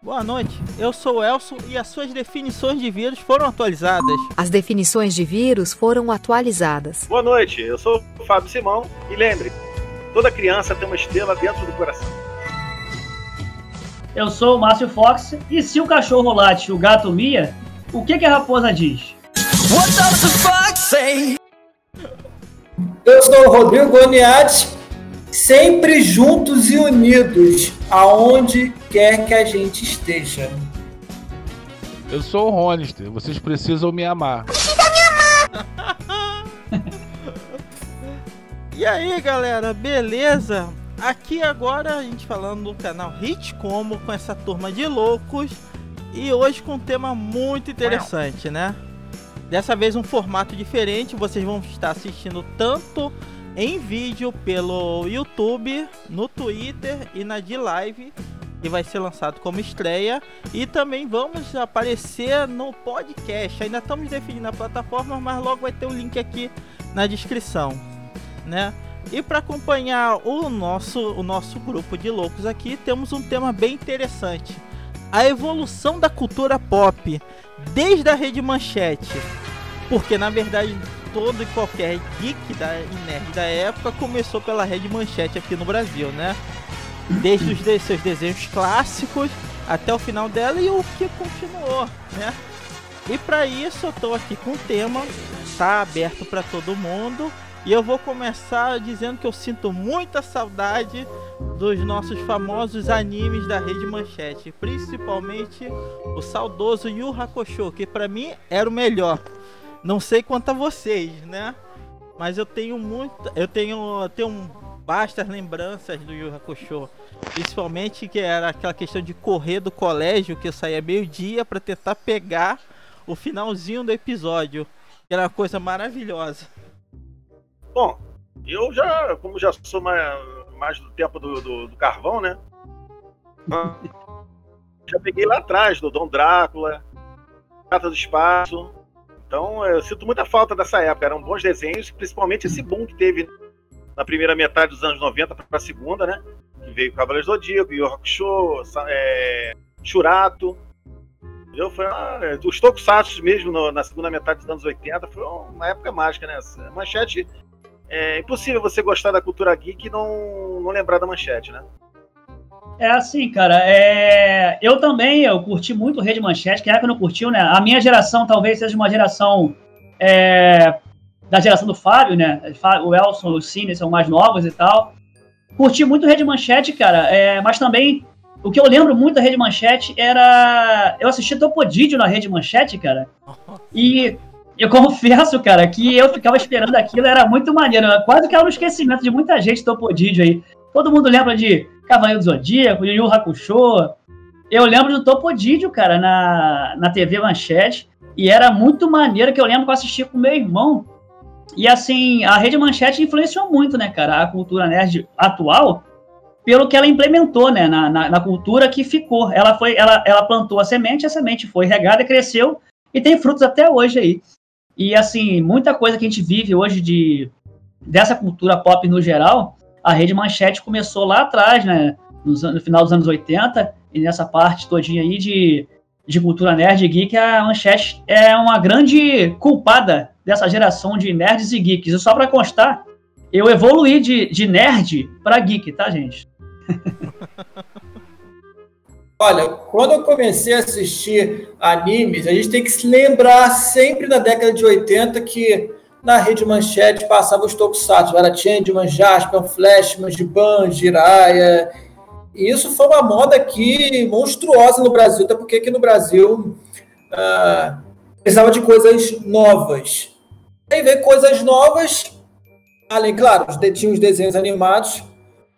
Boa noite, eu sou o Elson e as suas definições de vírus foram atualizadas. As definições de vírus foram atualizadas. Boa noite, eu sou o Fábio Simão e lembre, toda criança tem uma estrela dentro do coração. Eu sou o Márcio Fox e se o cachorro late o gato mia, o que, que a raposa diz? What does the fox say? Eu sou o Rodrigo Goniati sempre juntos e unidos, aonde quer que a gente esteja. Eu sou o Ronister, vocês precisam me amar. Precisa me amar! e aí, galera, beleza? Aqui agora a gente falando do canal Hit Como com essa turma de loucos e hoje com um tema muito interessante, né? Dessa vez um formato diferente, vocês vão estar assistindo tanto em vídeo pelo YouTube, no Twitter e na D-Live, que vai ser lançado como estreia. E também vamos aparecer no podcast. Ainda estamos definindo a plataforma, mas logo vai ter o link aqui na descrição, né? E para acompanhar o nosso, o nosso grupo de loucos aqui, temos um tema bem interessante: a evolução da cultura pop desde a rede manchete. Porque na verdade todo e qualquer geek da nerd da época começou pela Rede Manchete aqui no Brasil, né? Desde os de seus desenhos clássicos até o final dela e o que continuou, né? E para isso eu tô aqui com o tema, tá aberto para todo mundo. E eu vou começar dizendo que eu sinto muita saudade dos nossos famosos animes da Rede Manchete, principalmente o saudoso Yu Hakusho, que para mim era o melhor. Não sei quanto a vocês, né? Mas eu tenho muito. Eu tenho, eu tenho bastas lembranças do Yu Hakusho. Principalmente que era aquela questão de correr do colégio, que eu saía meio-dia para tentar pegar o finalzinho do episódio. Que era uma coisa maravilhosa. Bom, eu já, como já sou mais, mais do tempo do, do, do carvão, né? já peguei lá atrás do Dom Drácula, Prata do Espaço, então eu sinto muita falta dessa época. Eram bons desenhos, principalmente esse boom que teve na primeira metade dos anos 90 para a segunda, né? Que veio Cavaleiros do Zodíaco, Yu Hakusho, é, Churato. Entendeu? Foi uma, os Tokusatsu mesmo no, na segunda metade dos anos 80 foi uma época mágica, né? Manchete. É impossível você gostar da cultura geek e não, não lembrar da manchete, né? É assim, cara. É... Eu também, eu curti muito Rede Manchete. Quem é que não curtiu, né? A minha geração talvez seja uma geração é... da geração do Fábio, né? O Elson, o Cine são mais novos e tal. Curti muito Rede Manchete, cara. É... Mas também, o que eu lembro muito da Rede Manchete era. Eu assisti Topodídio na Rede Manchete, cara. E eu confesso, cara, que eu ficava esperando aquilo, era muito maneiro. Quase que era um esquecimento de muita gente Topodídio aí. Todo mundo lembra de Cavaleiro do Zodíaco, Yu Hakusho. Eu lembro do Topodídio, cara, na, na TV Manchete. E era muito maneiro que eu lembro que eu assisti com meu irmão. E assim, a Rede Manchete influenciou muito, né, cara, a cultura nerd atual, pelo que ela implementou, né, na, na, na cultura que ficou. Ela foi, ela, ela plantou a semente, a semente foi regada, cresceu e tem frutos até hoje aí. E assim, muita coisa que a gente vive hoje de dessa cultura pop no geral, a Rede Manchete começou lá atrás, né? No, final dos anos 80, e nessa parte todinha aí de, de cultura nerd e geek, a Manchete é uma grande culpada dessa geração de nerds e geeks. E só para constar, eu evoluí de, de nerd para geek, tá, gente? Olha, quando eu comecei a assistir animes, a gente tem que se lembrar sempre da década de 80 que na rede manchete passava os tokusatsu, era Changeman, Jasper, Flashman, Giban, Jiraiya. E isso foi uma moda aqui monstruosa no Brasil, até porque aqui no Brasil ah, precisava de coisas novas. Aí veio coisas novas, além, claro, tinha os desenhos animados,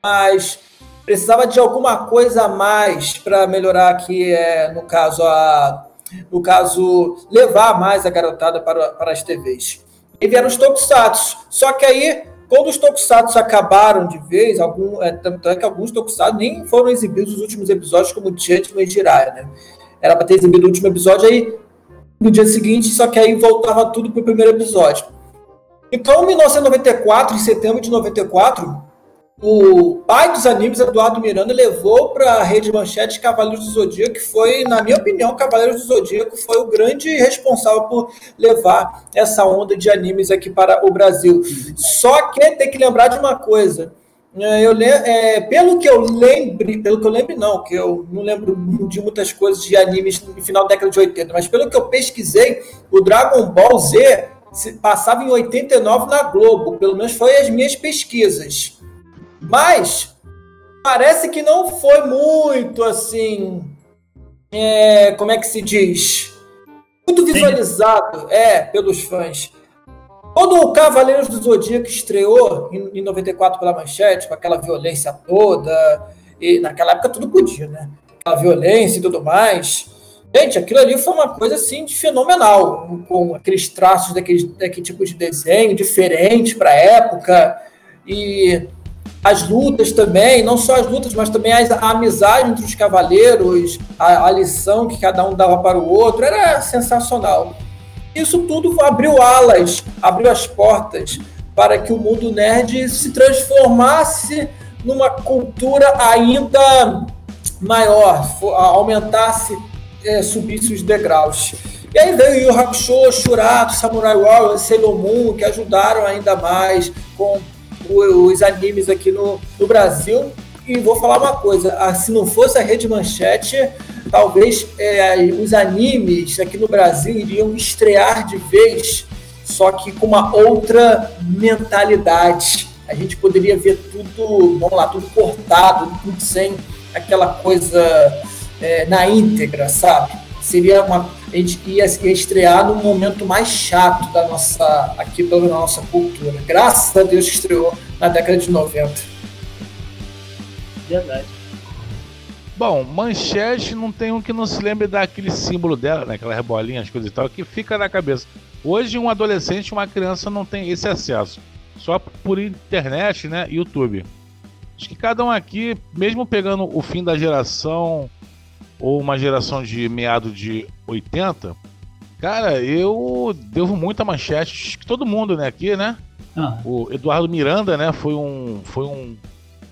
mas precisava de alguma coisa a mais para melhorar aqui, é, no caso, a, no caso, levar mais a garotada para, para as TVs e vieram os tokusatsu. Só que aí, quando os tokusatsu acabaram de vez, algum, é, tanto é que alguns tokusatsu nem foram exibidos nos últimos episódios, como Changeman e Jiraiya, né? Era para ter exibido o último episódio, aí no dia seguinte, só que aí voltava tudo para o primeiro episódio. Então, em 1994, em setembro de 94, o pai dos animes, Eduardo Miranda, levou para a rede manchete Cavaleiros do Zodíaco, que foi, na minha opinião, Cavaleiros do Zodíaco foi o grande responsável por levar essa onda de animes aqui para o Brasil. Só que tem que lembrar de uma coisa. É, eu, é, pelo que eu lembre, pelo que eu lembro, não, que eu não lembro de muitas coisas de animes no final da década de 80, mas pelo que eu pesquisei, o Dragon Ball Z passava em 89 na Globo, pelo menos foi as minhas pesquisas. Mas parece que não foi muito assim. É, como é que se diz? Muito visualizado, Sim. é, pelos fãs. Quando o Cavaleiros do Zodíaco estreou em, em 94 pela manchete, com aquela violência toda, e naquela época tudo podia, né? A violência e tudo mais. Gente, aquilo ali foi uma coisa assim de fenomenal, com aqueles traços daquele, daquele tipo de desenho diferente para a época. E as lutas também, não só as lutas, mas também a, a amizade entre os cavaleiros, a, a, lição que cada um dava para o outro, era sensacional. Isso tudo abriu alas, abriu as portas para que o mundo nerd se transformasse numa cultura ainda maior, aumentasse, é, subisse os degraus. E aí veio o Hakusho, Shurato, Samurai Warrior, Sailor Moon, que ajudaram ainda mais com os animes aqui no, no Brasil. E vou falar uma coisa: ah, se não fosse a Rede Manchete, talvez é, os animes aqui no Brasil iriam estrear de vez, só que com uma outra mentalidade. A gente poderia ver tudo, vamos lá, tudo cortado, tudo sem aquela coisa é, na íntegra, sabe? Seria uma. A gente ia, ia estrear num momento mais chato da nossa. aqui pela nossa cultura. Graças a Deus que estreou na década de 90. Verdade. Bom, manchete não tem um que não se lembre daquele símbolo dela, né? Aquelas bolinhas, coisas e tal, que fica na cabeça. Hoje, um adolescente, uma criança não tem esse acesso. Só por internet, né? YouTube. Acho que cada um aqui, mesmo pegando o fim da geração ou uma geração de meado de 80, cara, eu devo muito a manchete. que todo mundo, né, aqui, né? Ah. O Eduardo Miranda, né, foi um, foi um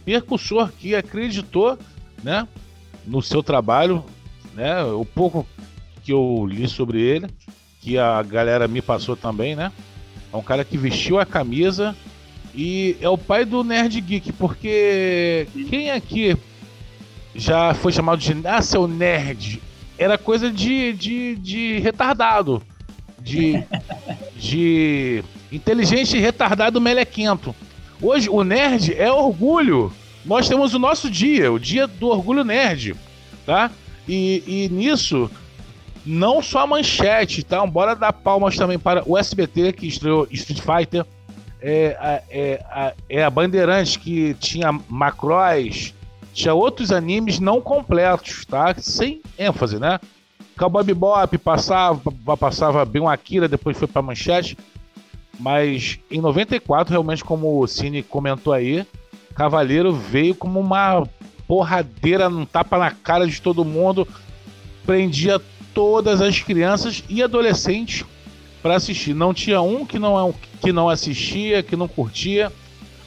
percussor que acreditou, né, no seu trabalho, né? O pouco que eu li sobre ele, que a galera me passou também, né? É um cara que vestiu a camisa e é o pai do Nerd Geek, porque quem aqui já foi chamado de ah, seu nerd. Era coisa de, de, de retardado. De, de inteligente retardado melequento. Hoje o nerd é orgulho. Nós temos o nosso dia, o dia do orgulho nerd, tá? E, e nisso, não só a manchete, tá? Bora dar palmas também para o SBT, que estreou Street Fighter. É, é, é, é a Bandeirantes, que tinha Macross, tinha outros animes não completos, tá? Sem ênfase, né? Cowboy Bebop passava, passava bem um Akira, depois foi pra Manchete. Mas em 94, realmente, como o Cine comentou aí, Cavaleiro veio como uma porradeira, um tapa na cara de todo mundo, prendia todas as crianças e adolescentes para assistir. Não tinha um que não, que não assistia, que não curtia.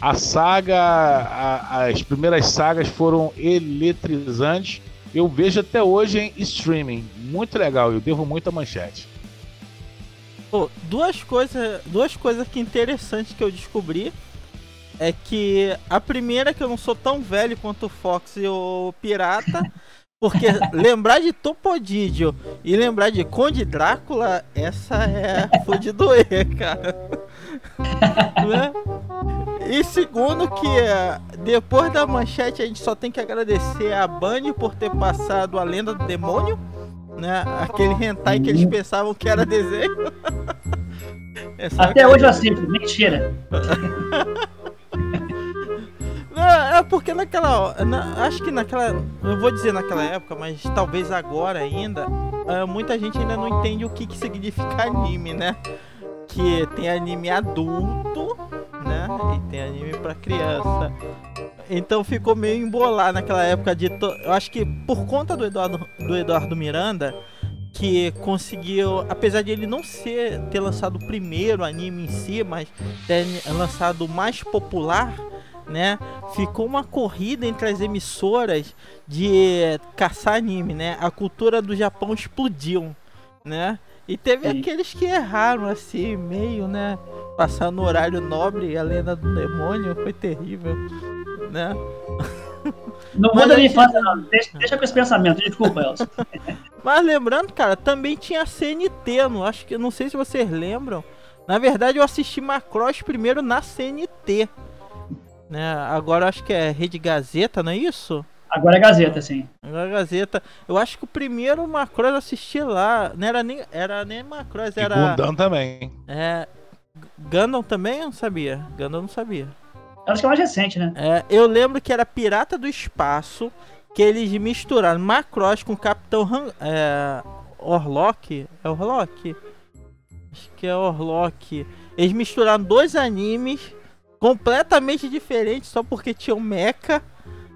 A saga, a, as primeiras sagas foram eletrizantes. Eu vejo até hoje em streaming. Muito legal, eu devo muito a manchete. Oh, duas coisas, duas coisas que interessantes que eu descobri é que a primeira é que eu não sou tão velho quanto o Fox e o Pirata, porque lembrar de Topodídio e lembrar de Conde Drácula, essa é foi de doer, cara. né? E segundo que é, depois da manchete a gente só tem que agradecer a Bunny por ter passado a lenda do demônio, né? Aquele hentai que eles pensavam que era desenho. É Até hoje eu assisto, mentira. Não, é porque naquela. Na, acho que naquela. Eu vou dizer naquela época, mas talvez agora ainda. Uh, muita gente ainda não entende o que, que significa anime, né? Que tem anime adulto E tem anime para criança. Então ficou meio embolado naquela época de. To... Eu acho que por conta do Eduardo, do Eduardo Miranda, que conseguiu, apesar de ele não ser ter lançado o primeiro anime em si, mas ter lançado o mais popular, né? Ficou uma corrida entre as emissoras de caçar anime, né? A cultura do Japão explodiu, né? E teve Sim. aqueles que erraram assim, meio, né? Passar no horário nobre a lenda do demônio foi terrível, né? Não Mas muda a minha gente- infância, não. Deixa, deixa com esse pensamento, desculpa, Elcio. Mas lembrando, cara, também tinha CNT, não acho que não sei se vocês lembram. Na verdade, eu assisti Macross primeiro na CNT. Né? Agora acho que é Rede Gazeta, não é isso? Agora é Gazeta, sim. Agora é Gazeta. Eu acho que o primeiro Macross eu assisti lá. Não era nem, era nem Macross, E era. Gundam também. É. Gundam também? Eu não sabia. Gundam eu não sabia. Eu acho que é mais recente, né? É, eu lembro que era Pirata do Espaço, que eles misturaram Macross com Capitão Han, é, Orlok. É Orlok? Acho que é Orlok. Eles misturaram dois animes completamente diferentes só porque tinham mecha,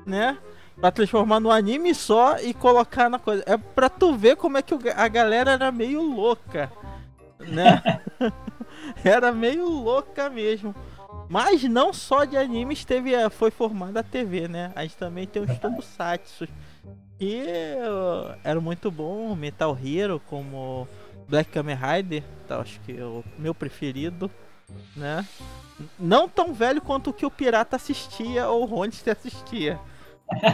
né? Pra transformar num anime só e colocar na coisa. É pra tu ver como é que a galera era meio louca, né? era meio louca mesmo. Mas não só de animes teve, foi formada a TV, né? A gente também tem os tokusatsu. Que uh, era muito bom, Metal Hero, como Black Kamen Rider, tá, acho que é o meu preferido, né? Não tão velho quanto o que o Pirata assistia ou o Ronster assistia.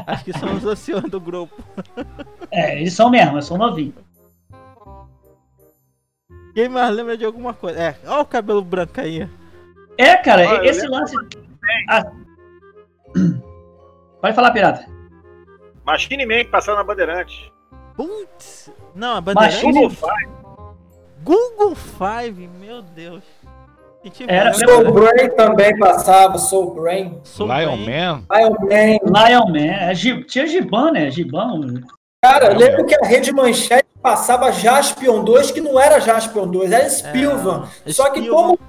Acho que são os anciões do grupo. É, eles são mesmo, eu sou novinho. Quem mais lembra de alguma coisa? É, olha o cabelo branco aí. É, cara, Ah, esse lance. Ah. Pode falar, pirata. Machine Man que passava na Bandeirante. Putz! Não, a bandeira. Machine- Google Five. Google Five, meu Deus. Era vê, Soul né? Brain também passava, Soul Brain. Sou Lion bem- Man. Iron Man. Lion Man. É, tinha Giban, né? Giban. Cara, eu lembro que a Rede Manchete passava Jaspion 2, que não era Jaspion 2, era Spilvan. É, Só que como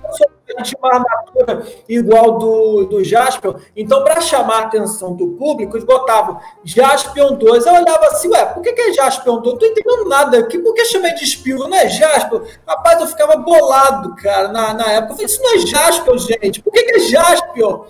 tinha uma armadura igual do, do Jaspion, então para chamar a atenção do público, eles botavam Jaspion 2. Eu olhava assim, ué, por que, que é Jaspion 2? Não tô entendendo nada aqui, por que chamei de Spilvan? Não é Jaspion? Rapaz, eu ficava bolado, cara, na, na época. Eu falei, isso não é Jaspion, gente, por que, que é Jaspion?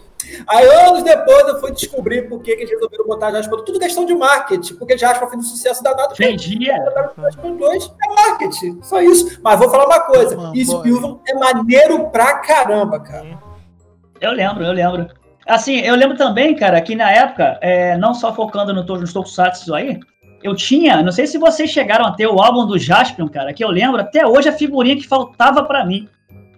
Aí, anos depois, eu fui descobrir por que, que eles resolveram botar Jaspion. Tudo questão de marketing, porque Jaspion fez um sucesso danado. Vendia. Jaspion 2 é marketing, só isso. Mas vou falar uma coisa: Uma Spilvan é maneiro pra caramba, cara. Eu lembro, eu lembro. Assim, eu lembro também, cara, que na época, é, não só focando no, nos Tokusatsu aí, eu tinha, não sei se vocês chegaram a ter o álbum do Jaspion, cara, que eu lembro até hoje a figurinha que faltava pra mim.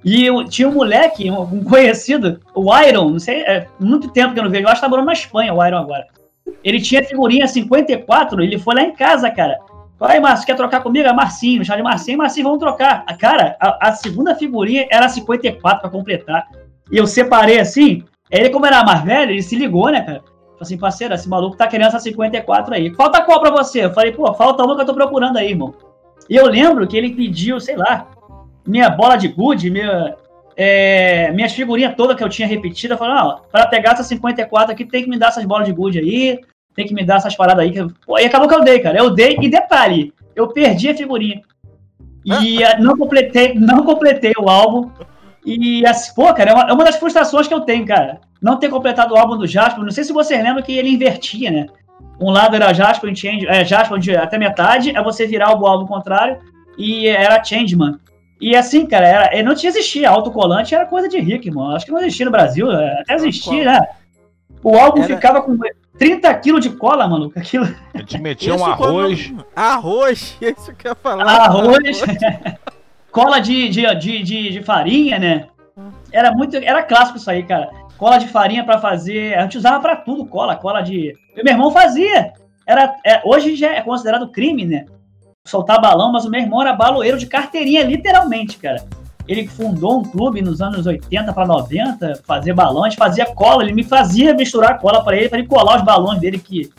E eu tinha um moleque, um, conhecido, o Iron, não sei, é muito tempo que eu não vejo, eu acho que tá morando na Espanha, o Iron agora. Ele tinha figurinha 54, ele foi lá em casa, cara. Falei, Márcio, quer trocar comigo? É Marcinho, me de Marcinho, Marcinho, vamos trocar. Cara, a, a segunda figurinha era 54 pra completar. E eu separei assim, ele, como era mais velho, ele se ligou, né, cara? Falei assim, parceiro, esse maluco tá querendo essa 54 aí. Falta qual pra você? Eu falei, pô, falta uma que eu tô procurando aí, irmão. E eu lembro que ele pediu, sei lá, minha bola de gude, minha, é, minhas figurinhas todas que eu tinha falei, não, pra pegar essa 54 aqui, tem que me dar essas bolas de gude aí, tem que me dar essas paradas aí. Que... Pô, e acabou que eu dei, cara. Eu dei, e detalhe, eu perdi a figurinha. E eh, não completei, não completei o álbum. E, assim, pô, cara, é uma, é uma das frustrações que eu tenho, cara. Não ter completado o álbum do Jasper. Não sei se vocês lembram que ele invertia, né? Um lado era Jasper, Change, é, Jasper até metade, é você virar o álbum contrário, e era Changeman. E assim, cara, era, não tinha existia. Autocolante era coisa de rico, irmão. Acho que não existia no Brasil. é, Até existia, né? O álbum Era- ficava com 30 quilos de cola, maluco. Aquilo. A gente metia um Isso quando- arroz. Arroz, isso que eu ia falar. Arroz, cola de, de, de, de, de farinha, né? Era muito. Era clássico isso aí, cara. Cola de farinha pra fazer. A gente usava pra tudo, cola, cola de. Meu irmão fazia. Era, é, hoje já é considerado crime, né? Soltar balão, mas o meu irmão era baloeiro de carteirinha, literalmente, cara. Ele fundou um clube nos anos 80 para 90, fazer balão, a gente fazia cola, ele me fazia misturar cola pra ele, pra ele colar os balões dele que,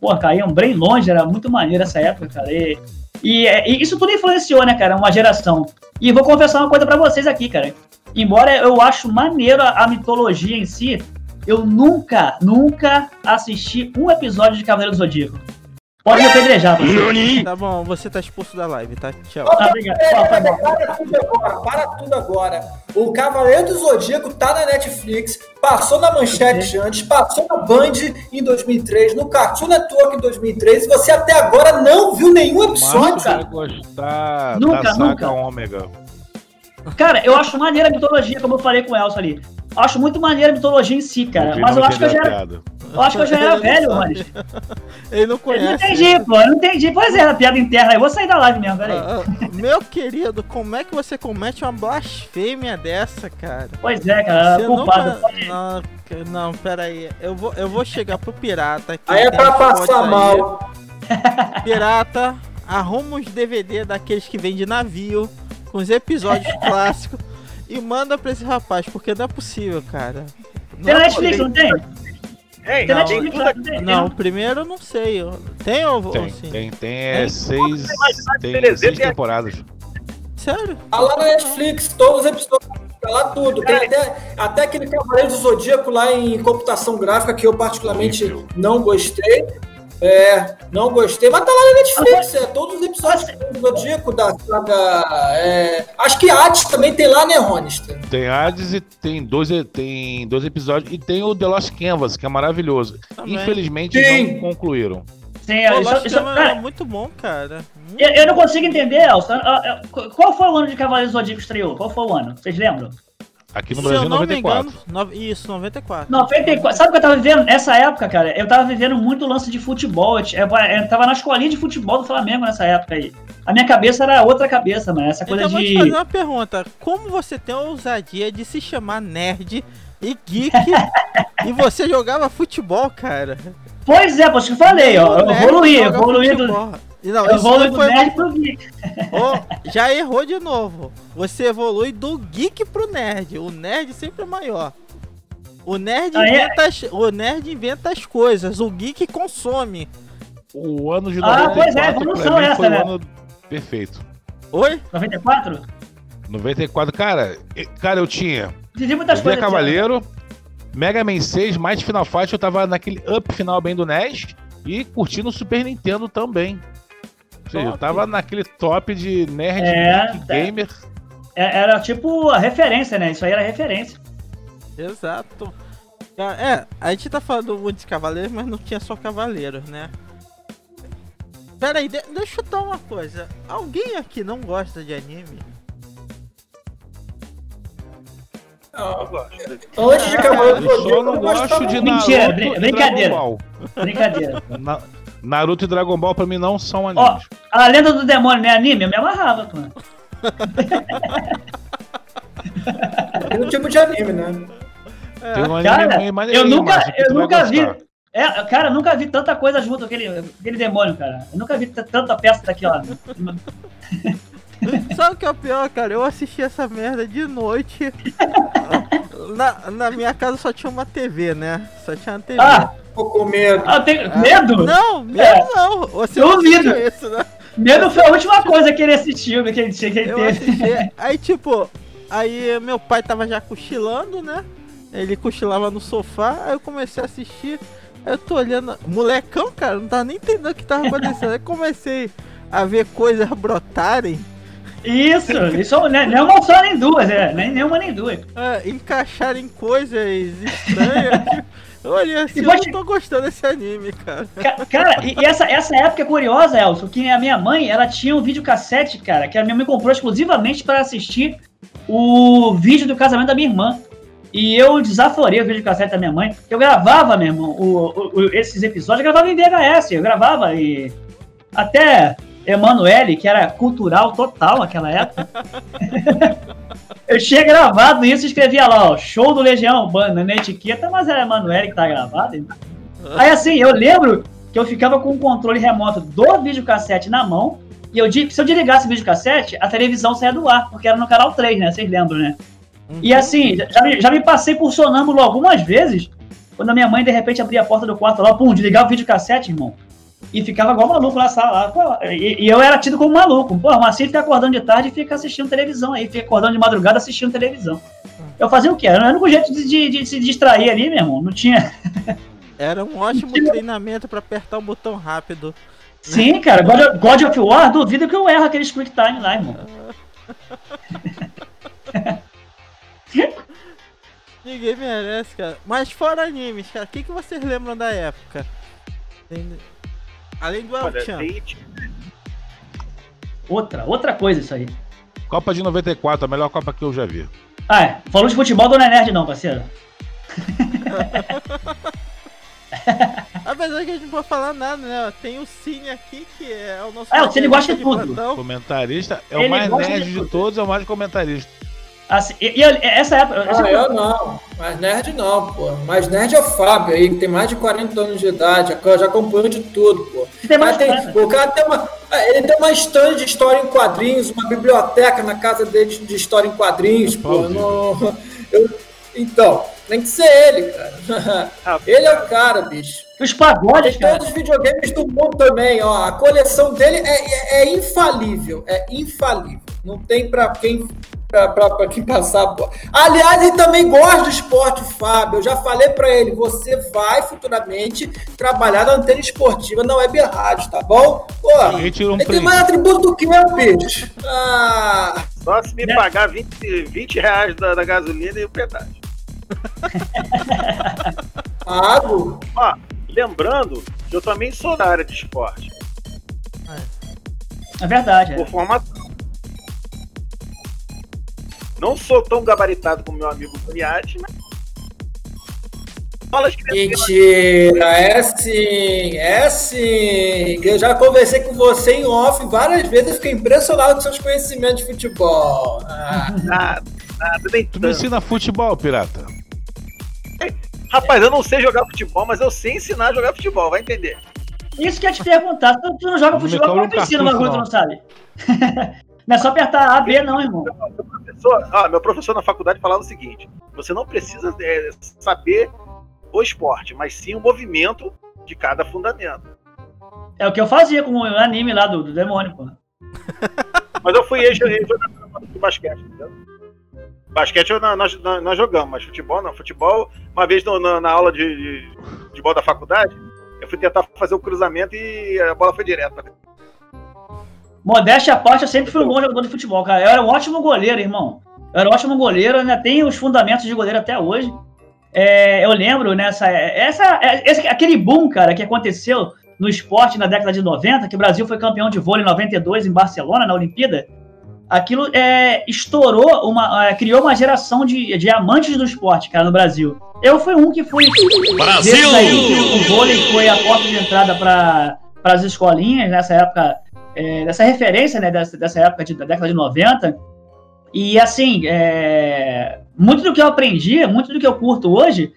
pô, caíam bem longe, era muito maneiro essa época, cara. E, e, e isso tudo influenciou, né, cara, uma geração. E vou confessar uma coisa pra vocês aqui, cara. Embora eu acho maneiro a, a mitologia em si, eu nunca, nunca assisti um episódio de Cavaleiro do Zodíaco. Pode me apedrejar, você. Tá bom, você tá expulso da live, tá? Tchau. Ah, obrigado. Bom. Para tudo agora, para tudo agora. O Cavaleiro do Zodíaco tá na Netflix, passou na Manchete antes, passou na Band em 2003, no Cartoon Network em 2003, e você até agora não viu nenhum episódio, cara. gostar Nunca, da saga nunca. Ômega. Cara, eu acho maneira a mitologia, como eu falei com o Elcio ali. Eu acho muito maneira a mitologia em si, cara. Mas eu acho que eu já era, eu acho que eu já era velho, mano. Ele não Eu não conhece. entendi, pô. Eu não entendi. Pois é, a piada interna. Eu vou sair da live mesmo, peraí. Ah, ah, meu querido, como é que você comete uma blasfêmia dessa, cara? Pois é, cara. Você Culpado. nunca- Não, não, pera aí. Eu vou, eu vou chegar pro pirata aqui. Aí é tem pra passar mal. Pirata, arruma os DVD daqueles que vêm de navio, com os episódios clássicos, e manda pra esse rapaz, porque não é possível, cara. Não Tem é na Netflix, possível. não tem? Tem, Tem Não, tem Netflix, não tem? Não, primeiro eu não sei. Tem ou, Tem, sim? tem, tem é, Tem? seis, tem seis tem- temporadas. Sério? Tá lá na Netflix, todos os episódios, tá lá tudo. Tem até, até aquele Cavaleiro do Zodíaco lá em computação gráfica que eu particularmente não gostei. É, não gostei, mas tá lá na Netflix, é todos os episódios do Zodíaco da saga. É, acho que Hades também tem lá, né, Ronista? Tem Hades e tem dois, tem dois episódios. E tem o The Lost Canvas, que é maravilhoso. Também. Infelizmente Sim. não concluíram. Sim, Pô, isso, Lost isso, cara, é muito bom, cara. Muito eu, eu não consigo entender, ah, Qual foi o ano de Cavaleiros do Zodíaco estreou? Qual foi o ano? Vocês lembram? Aqui no Se Brasil, eu não 94. me engano, no- isso, 94. 94. Sabe o que eu tava vivendo? Nessa época, cara, eu tava vivendo muito lance de futebol. Eu, tava na escolinha de futebol do Flamengo nessa época aí. A minha cabeça era outra cabeça, mano. Essa coisa Então eu vou de. te fazer uma pergunta. Como você tem a ousadia de se chamar nerd e geek e você jogava futebol, cara? Pois é, por isso que eu falei, ó. Eu Nerd evoluí, evoluí do. futebol. Não, Eu não do foi nerd pro geek. Ô, já errou de novo. Você evolui do geek pro nerd. O nerd sempre é maior. O nerd, Ah, é? inventa, as, o nerd inventa as coisas, o geek consome. O ano de Ah, 94 pois é, evolução essa, foi né? o ano perfeito. Oi? 94? 94, cara, cara, eu tinha. Entendi muitas Eu coisas. ano. Cavaleiro, Mega Man 6, mais Final Fight, eu tava naquele up final bem do NES e curtindo o Super Nintendo também. Seja, eu tava naquele top de nerd, É, geek, tá. gamer. É- Era tipo a referência, né? Isso aí era referência. Exato. Ah, É, a gente tá falando muito de cavaleiros, mas não tinha só cavaleiros, né? Pera aí, de- deixa eu chutar uma coisa. Alguém aqui não gosta de anime? Antes de Cavaleiro do Eu não gosto de. Mentira, Naruto brin- e brincadeira. Brincadeira. Na- Naruto e Dragon Ball pra mim não são animes. A lenda do demônio não é anime? Eu me amarrava, pô. Tem um tipo de anime, né? Tem um Cara, anime meio eu maneirinho, nunca, eu nunca vi. gostar. É, cara, eu nunca vi tanta coisa junto com aquele, aquele demônio, cara. Eu nunca vi tanta peça daquela. Sabe o que é o pior, cara? Eu assisti essa merda de noite. na, na minha casa só tinha uma TV, né? Só tinha uma TV. Ah, Tô com medo. ah, tem medo? Não, medo É. não. Você Eu não duvido. assistiu isso, né? Medo foi a última coisa que ele assistiu, que ele, que ele Eu teve. assisti. Aí, tipo, aí meu pai tava já cochilando, né? Ele cochilava no sofá, aí eu comecei a assistir. Aí eu tô olhando. Molecão, cara, não tava nem entendendo o que tava acontecendo. Aí comecei a ver coisas brotarem, Isso, isso é, não é uma só nem duas, é, nem nenhuma nem duas. é, encaixarem coisas estranhas. Eu olhei assim, eu vou não te- tô gostando desse anime, cara. Ca- Cara, e, e essa, essa época é curiosa, Elson, que a minha mãe, ela tinha um videocassete, cara, que a minha mãe comprou exclusivamente para assistir o vídeo do casamento da minha irmã. E eu desaforei o videocassete da minha mãe. Eu gravava, meu irmão, o- o- o- esses episódios, eu gravava em VHS, eu gravava e até Emanuele, que era cultural total naquela época. eu tinha gravado isso e escrevia lá, ó, show do Legião Urbana na etiqueta, mas era Emanuele que tá gravado. então. Aí assim, eu lembro que eu ficava com o controle remoto do videocassete na mão, e eu, se eu desligasse o videocassete, a televisão saía do ar, porque era no canal 3, né? Vocês lembram, né? E assim, já, já me, já me passei por sonâmbulo algumas vezes, quando a minha mãe de repente abria a porta do quarto lá, pum, desligava o videocassete, irmão. E ficava igual maluco na sala. Lá. Pô, e, e eu era tido como maluco. Pô, mas assim fica acordando de tarde e fica assistindo televisão aí, fica acordando de madrugada assistindo televisão. Eu fazia o quê? Era o único jeito de, de- de se distrair ali, meu irmão. Não tinha. Era um ótimo treinamento pra apertar um botão rápido. Sim, cara, God of, God of War, duvido que eu erro aquele Quick Time lá, irmão. Ninguém merece, cara. Mas fora animes, cara, o que, que vocês lembram da época? Tem- Além do tem- Outra, outra coisa isso aí. Copa de 94, a melhor Copa que eu já vi. Ah, é. Falou de futebol, não é nerd não, parceiro. Apesar que a gente não pode falar nada, né? Tem o Cine aqui, que é o nosso. É, o Cine gosta de tudo. plantão. Comentarista é o Ele mais gosta nerd de de, todos, é o mais comentarista. Assim, e, e essa época. essa Ah, eu não. Mas nerd não, pô. Mas nerd é o Fábio aí, que tem mais de 40 anos de idade, já- acompanhou de tudo, pô. Tem O mais cara tem- o cara tem uma. ah, Ele tem uma estante de história em quadrinhos, uma biblioteca na casa dele de história em quadrinhos, pô. Eu- então, tem que ser ele, cara. Ah, Ele é o cara, bicho. Os pagodes, Tem cara. todos os videogames do mundo também, ó. A coleção dele é, é- é infalível. É infalível. Não tem pra quem. Pra quem passar. Aliás, ele também gosta do esporte, Fábio. Eu já falei pra ele: você vai futuramente trabalhar na antena esportiva na Web Rádio, tá bom? Pô, um ele tem mais atributo do que eu, bicho. Ah, Só se me pagar 20, 20 reais da, da gasolina e o pedágio. pago. Ó, lembrando que eu também sou da área de esporte, É verdade. é. por formação. Não sou tão gabaritado como meu amigo Buniati, mas. Mentira, é sim, é sim. Eu já conversei com você em off várias vezes, eu fiquei impressionado com seus conhecimentos de futebol. Ah, Nada, nada, nem Tu me ensina futebol, pirata. Rapaz, eu não sei jogar futebol, mas eu sei ensinar a jogar futebol, vai entender. Isso que eu ia te perguntar. Tu, tu não joga futebol, como é tu um ensina uma coisa que tu não sabe? não é só apertar A, B, não, irmão. Professor, ó, meu professor na faculdade falava o seguinte: você não precisa é, saber o esporte, mas sim o movimento de cada fundamento. É o que eu fazia com o anime lá do, do demônio, pô. Mas eu fui ex-jogador de basquete, entendeu? Basquete nós, nós, nós jogamos, mas futebol não. Futebol, uma vez no- na, na aula de, de, bola da faculdade, eu fui tentar fazer o cruzamento e a bola foi direto. Modéstia à parte, eu sempre fui um bom jogador de futebol, cara. Eu era um ótimo goleiro, irmão. Eu era um ótimo goleiro, ainda tenho os fundamentos de goleiro até hoje. É, eu lembro nessa. Essa, esse, aquele boom, cara, que aconteceu no esporte na década de 90, que o Brasil foi campeão de vôlei em 92 em Barcelona, na Olimpíada. Aquilo é, estourou, uma, é, criou uma geração de, de amantes do esporte, cara, no Brasil. Eu fui um que fui. Brasil! o vôlei foi a porta de entrada para as escolinhas nessa época é, dessa referência, né, dessa, dessa época de, da década de 90. E assim, é, muito do que eu aprendi, muito do que eu curto hoje,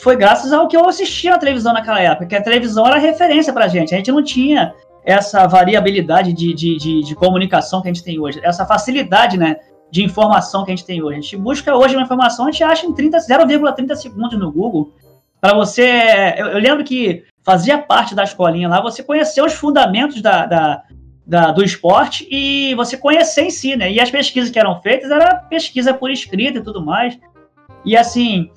foi graças ao que eu assistia na televisão naquela época, que a televisão era referência pra gente. A gente não tinha essa variabilidade de, de, de, de comunicação que a gente tem hoje, essa facilidade, né, de informação que a gente tem hoje. A gente busca hoje uma informação, a gente acha em 30 0,30 segundos no Google. Para você. Eu, eu lembro que fazia parte da escolinha lá, você conhecer os fundamentos da, da, da, do esporte e você conhecer em si, né? E as pesquisas que eram feitas era pesquisa por escrito e tudo mais. E assim,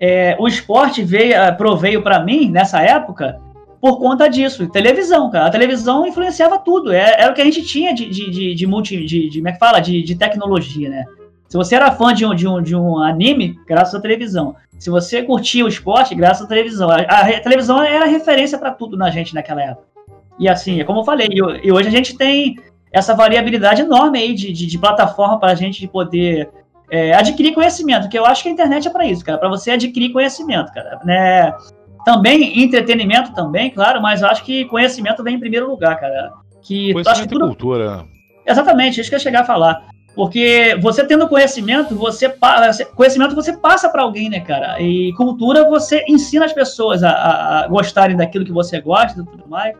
é, o esporte veio, eh, proveio para mim nessa época por conta disso. Televisão, cara. A televisão influenciava tudo. Era, era o que a gente tinha de, de, de, de multi. De, de, como é que fala? De, de tecnologia, né? Se você era fã de um, de, um, de um anime, graças à televisão. Se você curtia o esporte, graças à televisão. A, a, a televisão era referência para tudo na gente naquela época. E assim, é como eu falei, e, hoje a gente tem essa variabilidade enorme aí de, de, de plataforma para a gente poder é, adquirir conhecimento, que eu acho que a internet é para isso, cara, para você adquirir conhecimento, cara. Né? Também entretenimento também, claro, mas eu acho que conhecimento vem em primeiro lugar, cara. Que Conhecimento e tudo, cultura. Exatamente, isso que eu ia chegar a falar. Porque você tendo conhecimento, você conhecimento você passa para alguém, né, cara? E cultura você ensina as pessoas a, a- a gostarem daquilo que você gosta e tudo mais.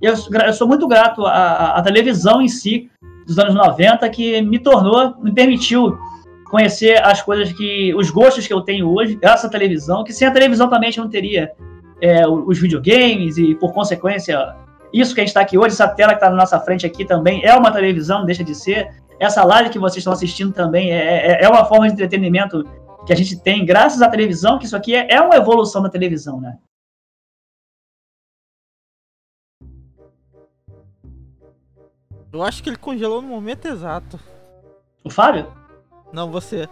E eu, eu sou muito grato à, à- à televisão em si, dos anos 90, que me tornou, me permitiu conhecer as coisas que. os gostos que eu tenho hoje, graças à televisão, que sem a televisão também a gente não teria é, os videogames e, por consequência, isso que a gente está aqui hoje, essa tela que está na nossa frente aqui também é uma televisão, não deixa de ser. Essa live que vocês estão assistindo também é, é, é uma forma de entretenimento que a gente tem graças à televisão, que isso aqui é, é uma evolução da televisão, né? Eu acho que ele congelou no momento exato. O Fábio? Não, você.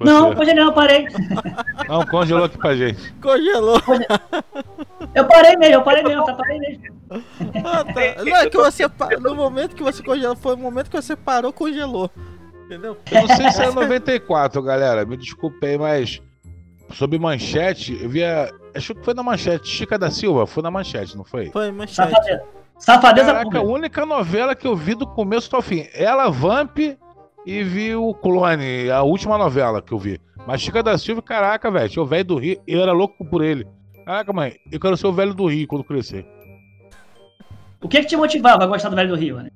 Não, Você- congelei, eu parei. Não, congelou aqui pra gente. Congelou. Eu parei mesmo, eu parei mesmo, tá parei mesmo. Ah, tá. Não, é que você. No momento que você congelou, foi o momento que você parou, congelou. Entendeu? Eu não sei se é 94, galera. Me desculpe aí, mas. Sobre manchete, eu via. Acho que foi na manchete. Chica da Silva, foi na manchete, não foi? Foi manchete. Safadeza. Caraca, a única novela que eu vi do começo ao fim. Ela, Vamp e vi o Clone, a última novela que eu vi. Mas Chica da Silva, caraca, velho, tinha o velho do Rio, eu era louco por ele. Caraca, mãe, eu quero ser o velho do Rio quando crescer. O que que te motivava a gostar do Velho do Rio, né?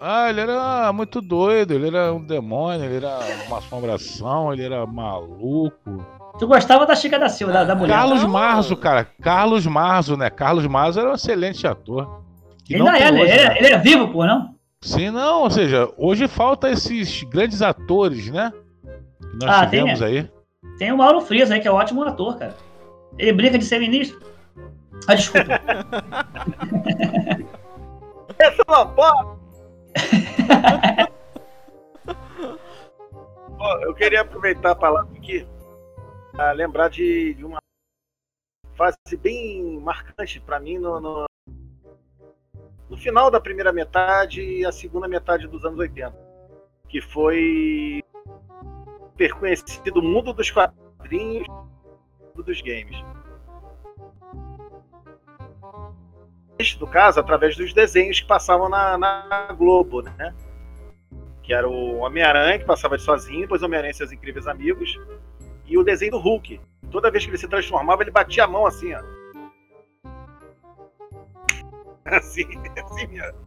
Ah, ele era muito doido, ele era um demônio, ele era uma assombração, ele era maluco. Tu gostava da Chica da Silva, da, da mulher. Carlos. Marzo, cara, Carlos Marzo, né? Carlos Marzo era um excelente ator. Que Ele não ainda tem é, hoje, ele, né? é, ele é vivo, pô, não? Sim, não, ou seja, hoje falta esses grandes atores, né? Que nós Ah, tem, tivemos aí. Tem o Mauro Frias aí, que é um ótimo ator, cara. Ele brinca de ser ministro. Ah, desculpa. Essa é uma porra! Eu queria aproveitar a palavra aqui para lembrar de, de uma fase bem marcante para mim no, no, no final da primeira metade e a segunda metade dos anos 80, que foi ter conhecido o mundo dos quadrinhos dos games. no caso, através dos desenhos que passavam na, na Globo, né? Que era o Homem-Aranha, que passava sozinho, depois Homem-Aranha e seus incríveis amigos, e o desenho do Hulk. Toda vez que ele se transformava, ele batia a mão assim, ó. Assim, assim mesmo.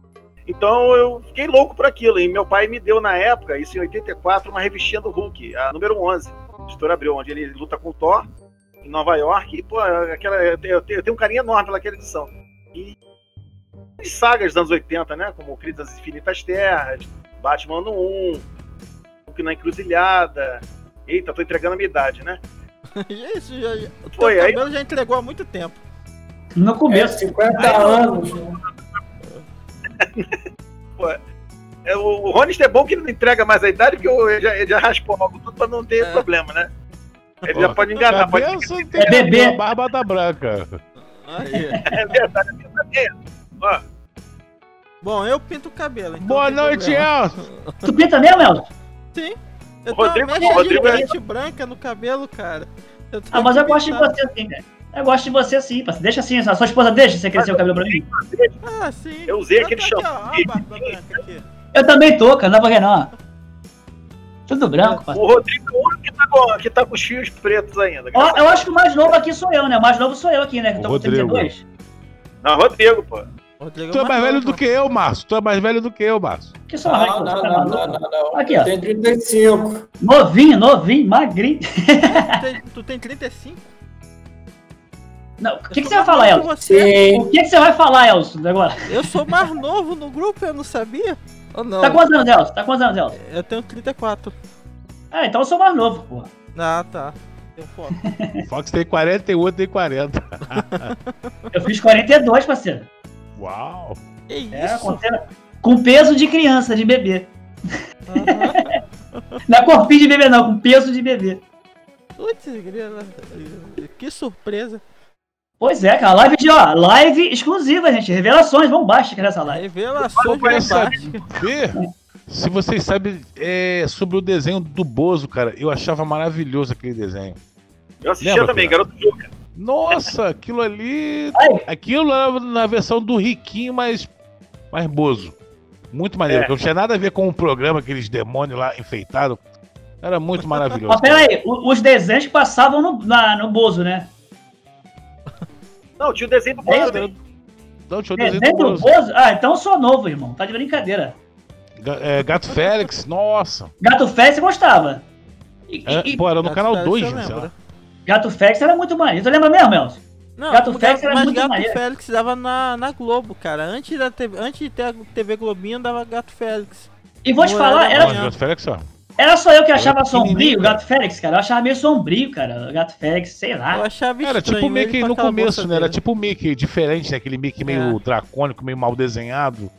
Então eu fiquei louco por aquilo. E meu pai me deu na época, isso em 84, uma revistinha do Hulk, a número 11, editora Abril, onde ele luta com o Thor em Nova York. E, pô, aquela, eu, tenho, eu tenho um carinho enorme pelaquela edição. E as sagas dos anos 80, né? Como Crise das Infinitas Terras, Batman no 1, Hulk na Encruzilhada. Eita, tô entregando a minha idade, né? Isso, já, o Foi, aí- já entregou há muito tempo. No É, começo. 50 anos. né? É, o Ronis é bom que ele não entrega mais a idade, porque ele já, ele já raspou logo tudo pra não ter É. problema, né? Ele já pode enganar, pode É bebê. a barba da branca. Aí. É verdade, é. Ó, Bom, eu pinto o cabelo. então Boa noite. Elcio. Tu pinta mesmo, Elton? Sim. Eu Rodrigo- tenho uma mecha Rodrigo é- gigante branca no cabelo, cara. Eu tô Ah, mas eu gosto de você assim, cara. Eu gosto de você assim, parceiro. Deixa assim, a sua esposa deixa você crescer o cabelo pra mim. Ah, sim. Eu usei Já aquele aqui, ó, shampoo. Eu também tô, cara. Não dá pra ver, não. Tudo branco, o parceiro. Rodrigo é o único que tá, com, que tá com os fios pretos ainda. Ó, eu acho que o mais novo aqui sou eu, né? O mais novo sou eu aqui, né? Que eu tô O com Rodrigo. 32. Não, Rodrigo, pô. Rodrigo Tu é mais velho do que eu, Márcio. Tu é mais velho do que eu, Márcio. Que mais Não, tá não, não, não, não. Aqui, ó. Tem 35. Novinho, novinho, magrinho. Tu tem, tu tem 35? Não, o que, Eu que você vai falar, que você. O que, que você vai falar, Elton, agora? Eu sou mais novo no grupo, eu não sabia? Ou não? Tá quantos anos, Elton? Tá quantos anos, Elton? Eu tenho 34. Ah, então eu sou mais novo, porra. Ah, tá. Tem foto. O Fox tem 40 e o outro tem 40. Eu fiz 42, parceiro. Uau. Que isso? É, com, com peso de criança, de bebê. Aham. Não é corpinho de bebê, não, com peso de bebê. Putz, que surpresa. Pois é, cara. Live de, ó, live exclusiva, gente. Revelações bombásticas nessa live. Revelações bombásticas. se vocês sabem é, sobre o desenho do Bozo, cara. Eu achava maravilhoso aquele desenho. Eu assistia Lembra, também, cara? garoto Juca. Nossa, aquilo ali. Ai. Aquilo era na versão do Riquinho, mas mais Bozo. Muito maneiro, É. que não tinha nada a ver com o programa, aqueles demônios lá enfeitados. Era muito maravilhoso. Mas pera aí, o- os desenhos que passavam no, na- no Bozo, né? Não, tinha o desenho do Bozo também. Não, tinha o desenho Desenho do do Bozo. Bozo? Ah, então eu sou novo, irmão. Tá de brincadeira. É, Gato Félix, nossa. Gato Félix você gostava. E- É, e- pô, era no Gato canal Félix 2, eu né? sei lembro. lá. Gato Félix era muito maneiro. Tu lembra mesmo, Elcio? Não, Gato Félix era mas muito Gato maneiro. Félix dava na, na Globo, cara. Antes, da TV, antes de ter a TV Globinho, dava Gato Félix. E vou te falar, era era, Gato Félix, ó. Era só eu que achava Era sombrio o pequenininho, Gato Félix, cara. Eu achava meio sombrio, cara. O Gato Félix, sei Eu lá. achava Era estranho tipo o Mickey no começo, né? Era dele. tipo o Mickey, diferente, né? Aquele Mickey meio É. dracônico, meio mal desenhado.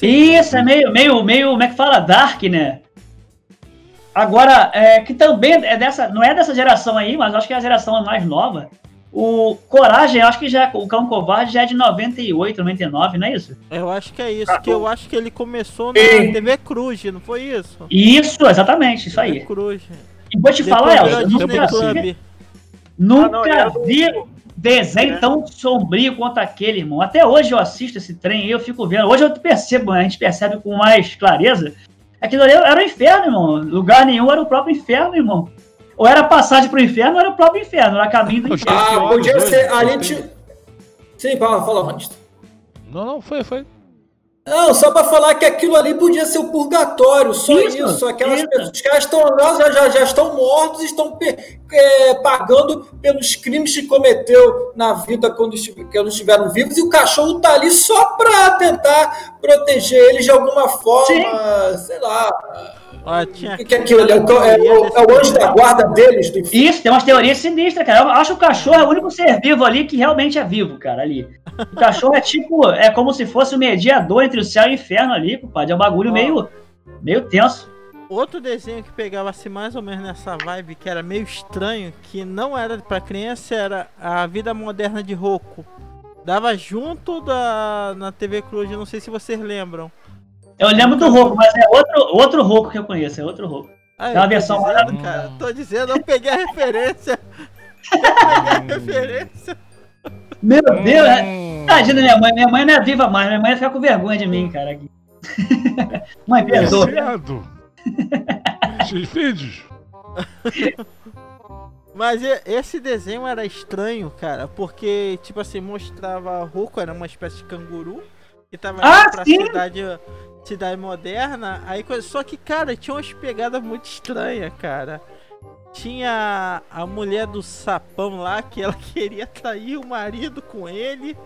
Isso, é meio, meio, meio, como é que fala? Dark, né? Agora, é, que também é dessa, não é dessa geração aí, mas acho que é a geração mais nova. O Coragem, acho que já, o Cão Covarde já é de 98, 99, não é isso? Eu acho que é isso, que eu acho que ele começou na. TV Cruz, não foi isso? Isso, exatamente, isso aí. TV Cruz. E vou te falar, Elcio, eu nunca, Club. nunca Ah, não, do- vi desenho É. tão sombrio quanto aquele, irmão. Até hoje eu assisto esse trem e eu fico vendo. Hoje eu percebo, a gente percebe com mais clareza. Aquilo ali era o inferno, irmão. Lugar nenhum era o próprio inferno, irmão. Ou era passagem pro inferno, ou era o próprio inferno, era caminho do inferno. Ah, podia dois, ser. A gente. Sim, fala, fala, Ronista. Não, não, foi, foi. Não, só para falar que aquilo ali podia ser o purgatório, só Isso, isso. Aquelas isso. pessoas, os caras estão lá, já, já, já estão mortos, estão pe- é, pagando pelos crimes que cometeu na vida quando, esti- quando estiveram vivos, e o cachorro tá ali só para tentar proteger eles de alguma forma, sei lá. Ó, tinha O que, que é aquilo? ali? É o, é o- é o anjo da guarda deles do. Isso, tem umas teorias sinistras, cara. Eu acho que o cachorro é o único ser vivo ali que realmente é vivo, cara, ali. O cachorro é tipo, é como se fosse o mediador entre o céu e o inferno ali, compadre. É um bagulho Ó. meio, meio tenso. Outro desenho que pegava assim mais ou menos nessa vibe, que era meio estranho, que não era pra criança, era a vida moderna de Roku. Dava junto da na TV Cruz, não sei se vocês lembram. Eu lembro do Roco, mas é outro, outro Roco que eu conheço, é outro Roco. Ah, É uma versão dizendo, cara, tô dizendo, eu peguei a referência. Eu peguei a referência. Meu Deus, é- Hum, tadinha da minha mãe. Minha mãe não é viva mais, minha mãe ia ficar com vergonha de mim, cara. mãe, perdoa. Vídeos. Mas esse desenho era estranho, cara, porque, tipo assim, mostrava Roku, era uma espécie de canguru, que tava Ah, indo pra sim! cidade, cidade moderna, aí só que, cara, tinha umas pegadas muito estranhas, cara. Tinha a mulher do sapão lá, que ela queria trair o marido com ele.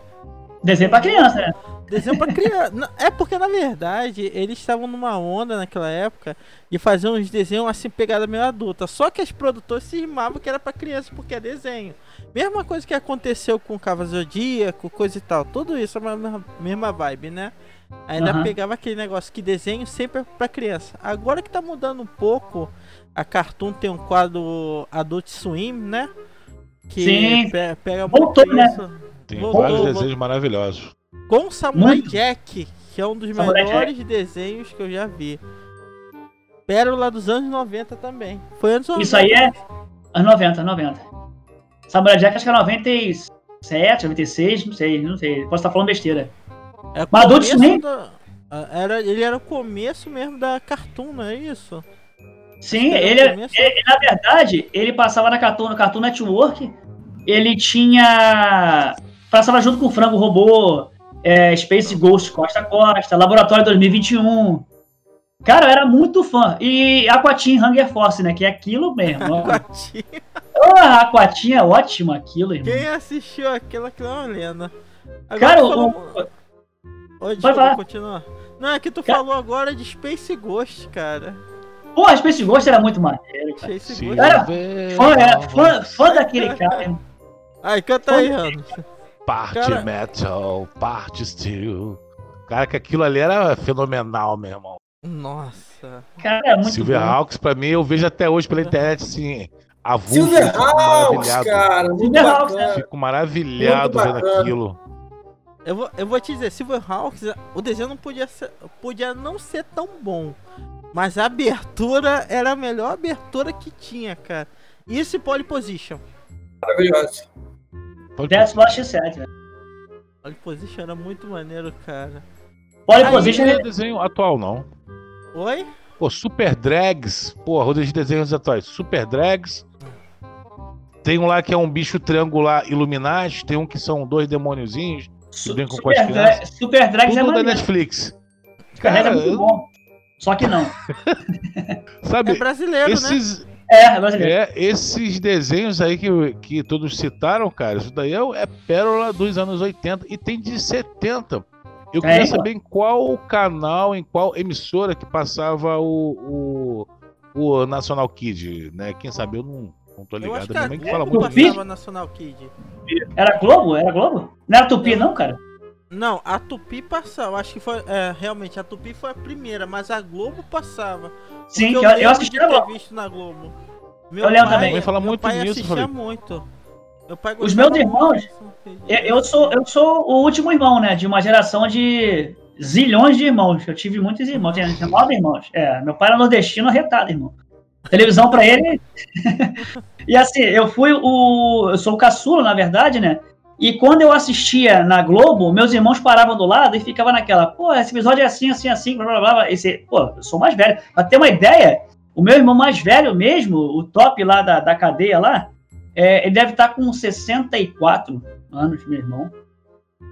Desenho pra criança, né? Desenho pra criança. É porque, na verdade, eles estavam numa onda naquela época de fazer uns desenhos assim, pegada meio adulta. Só que as produtoras se estimavam que era pra criança porque é desenho. Mesma coisa que aconteceu com Cavalo Zodíaco, coisa e tal. Tudo isso é a mesma, mesma vibe, né? Ainda Aham. pegava aquele negócio que desenho sempre é pra criança. Agora que tá mudando um pouco, a Cartoon tem um quadro Adult Swim, né? Que Sim. pe- pega Voltou, muito né? isso. Tem Voltou, vários voltou. desenhos maravilhosos. Com Samurai Muito. Jack, que é um dos Samurai melhores desenhos que eu já vi. Pérola dos anos 90 também. Foi anos 90. Isso aí é anos 90, 90. Samurai Jack acho que é 97, 96, não sei, não sei. Posso estar falando besteira. É o Mas Adult começo Swim? da- ah, era, ele era o começo mesmo da Cartoon, não é isso? Sim, ele, é- ele- na verdade, ele passava na Cartoon, no Cartoon Network. Ele tinha. Passava junto com o Frango Robô, é, Space Ghost Costa a Costa, Laboratório 2021. Cara, eu era muito fã. E Aquatim Hunger Force, né? Que é aquilo mesmo. Quatinho. Ah, Aquatim é ótimo aquilo, irmão. Quem assistiu aquilo, aquilo é uma lenda. Cara, tu o- falou- Oi, desculpa, falar. continua. Não, é que tu Ca- falou agora de Space Ghost, cara. Porra, Space Ghost era muito maneiro, cara. Space Sim. Ghost. Era Fã, era fã, fã daquele cara. Ai, canta aí, Ramos. Parte Cara- metal, parte steel. Cara, que aquilo ali era fenomenal, meu irmão. Nossa. Cara, é muito bom. Silverhawks, pra mim, eu vejo até hoje pela internet, assim, avulso. Silverhawks, maravilhado. cara, muito Silverhawks, bacana. Fico maravilhado vendo aquilo. Eu vou, eu vou te dizer, Silverhawks, o desenho não podia ser, podia não ser tão bom, mas a abertura era a melhor abertura que tinha, cara. Isso e Pole Position. Maravilhoso. Pode- she said, velho. Pole Position era muito maneiro, cara. Pole Position não é é desenho atual, não. Oi? Pô, Super Drags. Pô, roda de desenhos atuais. Super Drags. Tem um lá que é um bicho triangular Illuminati. Tem um que são dois demôniozinhos. Su- brincam com as Super, crianças. Dra Super Drags é Tudo da maneiro. Netflix. Cara, é muito eu- bom. Só que não. sabe, É brasileiro, né? esses, É, é brasileiro. é, esses desenhos aí que, que todos citaram, cara, isso daí é, é pérola dos anos 80 e tem de 70. Eu É, queria então. saber em qual canal, em qual emissora que passava o, o, o National Kid, né? Quem sabe eu não, não tô ligado. Minha a mãe que fala muito Tupi? disso. Nacional Kid. Era Globo? Era Globo? Não era Tupi, não, cara? Não, a Tupi passava. Acho que foi. É, realmente, a Tupi foi a primeira, mas a Globo passava. Sim, eu, eu assisti na ter Globo. visto na Globo. Eu lembro também. Mãe fala meu muito pai nisso, assistia muito. Meu pai Os meus irmãos. Eu, eu sou, eu sou o último irmão, né? De uma geração de zilhões de irmãos. Eu tive muitos irmãos, tinha tinha nove irmãos. É, meu pai era nordestino arretado, irmão. Televisão pra ele. e assim, eu fui o. Eu sou o caçula, na verdade, né? E quando eu assistia na Globo, meus irmãos paravam do lado e ficavam naquela, pô, esse episódio é assim, assim, assim, blá blá blá. Esse, pô, eu sou mais velho. Pra ter uma ideia, o meu irmão mais velho mesmo, o top lá da, da cadeia lá, é, ele deve estar com 64 anos, meu irmão.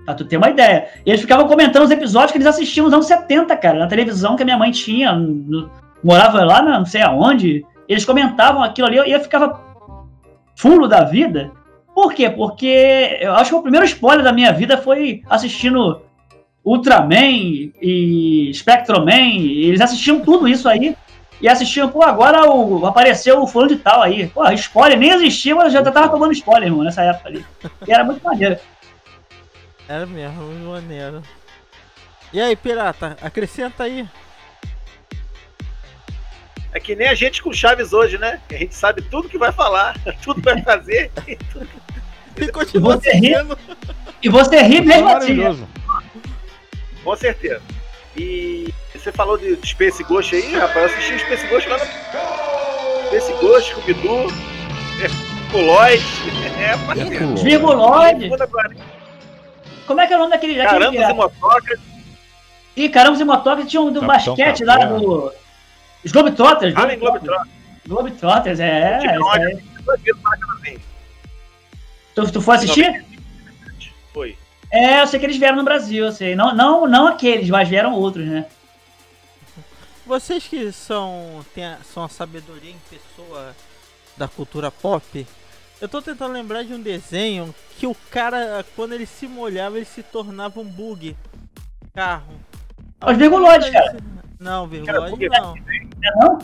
Pra tu ter uma ideia. E eles ficavam comentando os episódios que eles assistiam nos anos 70, cara, na televisão que a minha mãe tinha. no- morava lá, não sei aonde. Eles comentavam aquilo ali e eu ficava fulo da vida. Por quê? Porque eu acho que o primeiro spoiler da minha vida foi assistindo Ultraman e Spectroman. Eles assistiam tudo isso aí. E assistiam, pô, agora o, apareceu o fulano de tal aí. Pô, spoiler nem existia, mas eu já tava tomando spoiler, irmão, nessa época ali. E era muito maneiro. Era mesmo, muito maneiro. E aí, pirata, acrescenta aí. É que nem a gente com Chaves hoje, né? A gente sabe tudo que vai falar, tudo que vai fazer. E continua Você ri? E você ri mesmo assim. Com certeza. E você falou de Space Ghost aí, rapaz. Eu assisti o Space Ghost lá no. Space Ghost, Scooby-Doo, é, Poloid. É, parceiro. Virguloide. Como é que é o nome daquele. Caramba, e motoca. Ih, caramba, e motoca tinha um do Capitão basquete lá Café. do. Os Globetrotters. Harlem Globetrotter. Globetrotters, é. Bacanazinho. Tu, tu foi assistir? Foi. É, eu sei que eles vieram no Brasil, eu sei. Não, não, não aqueles, mas vieram outros, né? Vocês que são, tem a, são a sabedoria em pessoa da cultura pop, eu tô tentando lembrar de um desenho que o cara, quando ele se molhava, ele se tornava um bug. Carro. Os Virguloides, cara. Não, Cara, é não. Não é não?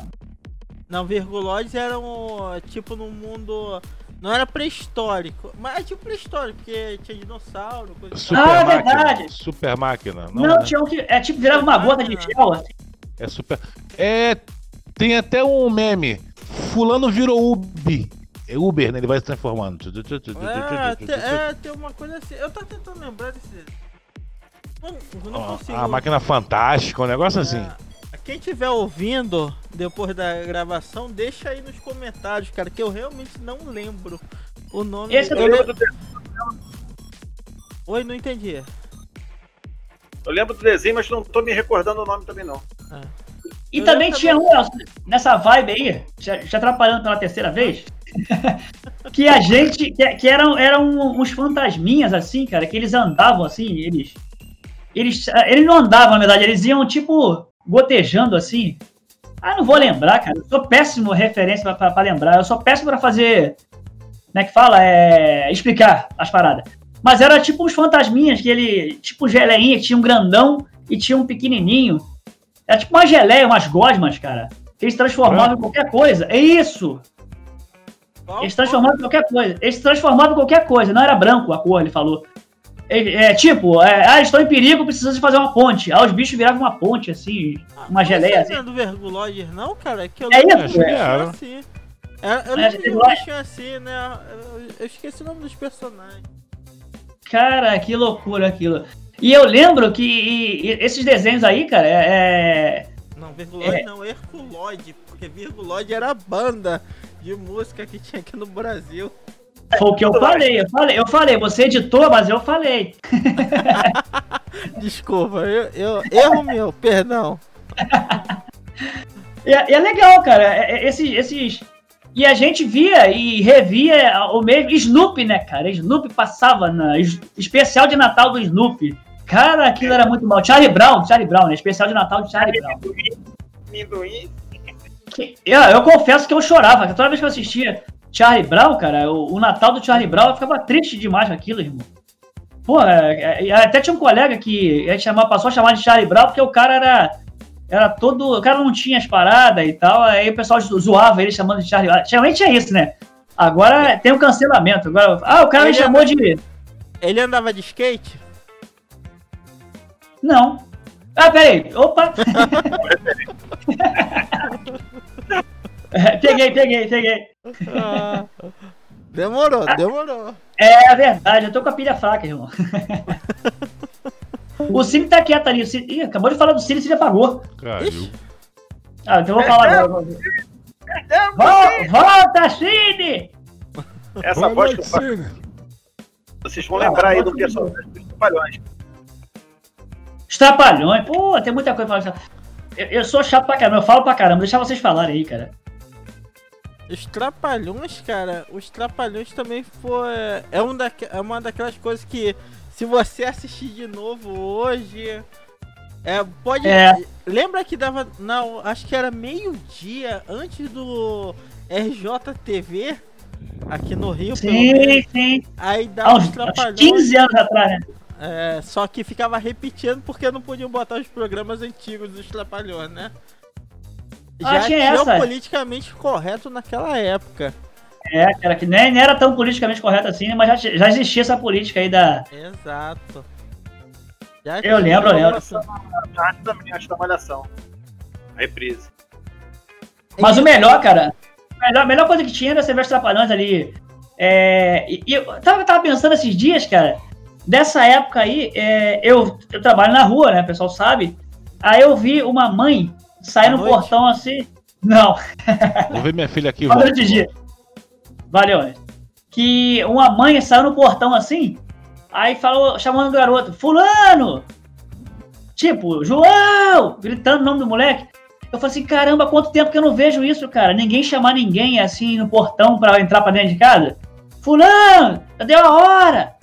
Não, Virguloides era um, tipo num mundo... Não era pré-histórico, mas é tipo pré-histórico, porque tinha dinossauro, coisa assim. Super Ah, máquina. verdade. Super máquina. Não, Não, né? tinha um que. É tipo, virava uma gota de gel. assim. É super. É. Tem até um meme. Fulano virou Uber. É Uber, né? Ele vai se transformando. É, te- é, tem uma coisa assim. Eu tô tentando lembrar desse. Não, eu não consigo. A máquina fantástica, um negócio assim. É, quem estiver ouvindo depois da gravação, deixa aí nos comentários, cara, que eu realmente não lembro o nome. Esse eu Eu lembro, do, Oi, não entendi. eu lembro do desenho, mas não tô me recordando o nome também, não. E Eu também tinha um, Nelson, nessa vibe aí, já, já atrapalhando pela terceira vez, que a gente, que, que eram, eram uns fantasminhas assim, cara, que eles andavam assim, eles, eles, eles não andavam, na verdade, eles iam tipo gotejando assim. Ah, não vou lembrar, cara, eu sou péssimo referência pra lembrar, eu sou péssimo pra fazer, como é que fala, é, explicar as paradas. Mas era tipo uns fantasminhas que ele, tipo geleinha, que tinha um grandão e tinha um pequenininho. Era tipo uma geleia, umas gosmas, cara. Que eles transformavam em qualquer coisa. É isso! Eles transformavam em qualquer coisa. Eles se transformavam em qualquer coisa. Não era branco a cor, ele falou. Ele- É, tipo, é, ah, estão em perigo, precisam de fazer uma ponte. Ah, os bichos viravam uma ponte, assim, uma geleia, Não é assim. do Verguloides, não, cara? É que eu É lembro isso, um é. Era. assim. É, eu É, lembro um Verguloide. bichinho assim, né? Eu, eu esqueci o nome dos personagens. Cara, que loucura aquilo. E eu lembro que e- e esses desenhos aí, cara, é, é- Não, Virguloide É. não, Herculoide, porque Virguloide era a banda de música que tinha aqui no Brasil. Foi o que eu falei. Eu falei, eu falei, você editou, mas eu falei. Desculpa, eu, eu- erro meu, perdão. E, é- é legal, cara. é- é- Esses, esses. E a gente via e revia o mesmo. Snoopy, né, cara? Snoopy passava na. es- Especial de Natal do Snoopy. Cara, aquilo era muito mal. Charlie Brown, Charlie Brown, né? Especial de Natal de Charlie Brown. Que- Eu, eu confesso que eu chorava. que Toda vez que eu assistia Charlie Brown, cara, o, o Natal do Charlie Brown, eu ficava triste demais com aquilo, irmão. Pô, é, é, até tinha um colega que a gente chamava, passou a chamar de Charlie Brown porque o cara era, era todo. O cara não tinha as paradas e tal, aí o pessoal zo- zoava ele chamando de Charlie Brown. Geralmente é isso, né? Agora tem um cancelamento. Agora, ah, o cara me Ele chamou de. Ele andava de skate? Não. Ah, peraí. Opa! peguei, peguei, peguei. Ah, demorou, demorou. É verdade, eu tô com a pilha fraca, irmão. o Cine tá quieto ali. Cine... Ih, acabou de falar do Cine, o Cine apagou. Caiu. Ah, então eu vou falar agora. Vol- Volta, Cine! Essa Boa voz que eu faço, Cine. vocês vão lembrar aí do personagem dos Trapalhões. Os Trapalhões, pô, tem muita coisa pra falar. Eu, eu sou chato pra caramba, eu falo pra caramba, deixa vocês falarem aí, cara. Os Trapalhões, cara, os Trapalhões também foi. É, um daque, é uma daquelas coisas que, se você assistir de novo hoje. É, pode. É. Lembra que dava. Não, acho que era meio-dia antes do RJTV, aqui no Rio, pelo menos. Sim, sim. Aí dava os Trapalhões. 15 anos atrás, né? É, só que ficava repetindo porque não podiam botar os programas antigos dos Trapalhões, né? Já tinha essa. politicamente correto naquela época. É, cara, que nem, nem era tão politicamente correto assim, né, mas já, já existia essa política aí da. Exato. Já Eu lembro, eu lembro. Antes também, antes da Malhação. A reprise. Mas o melhor, cara, a melhor, a melhor coisa que tinha era você ver os trapalhões ali. É, e, e eu tava, tava pensando esses dias, cara, dessa época aí, é, eu, eu trabalho na rua, né? O pessoal sabe. Aí eu vi uma mãe sair À no noite? portão assim. Não, Vou ver minha filha aqui. Durante o dia. Valeu, Ed. Que uma mãe saiu no portão assim, aí falou, chamando o garoto, fulano! Tipo, João! Gritando o nome do moleque. Eu falei assim, caramba, quanto tempo que eu não vejo isso, cara? Ninguém chamar ninguém assim no portão pra entrar pra dentro de casa. Fulano! Deu a hora!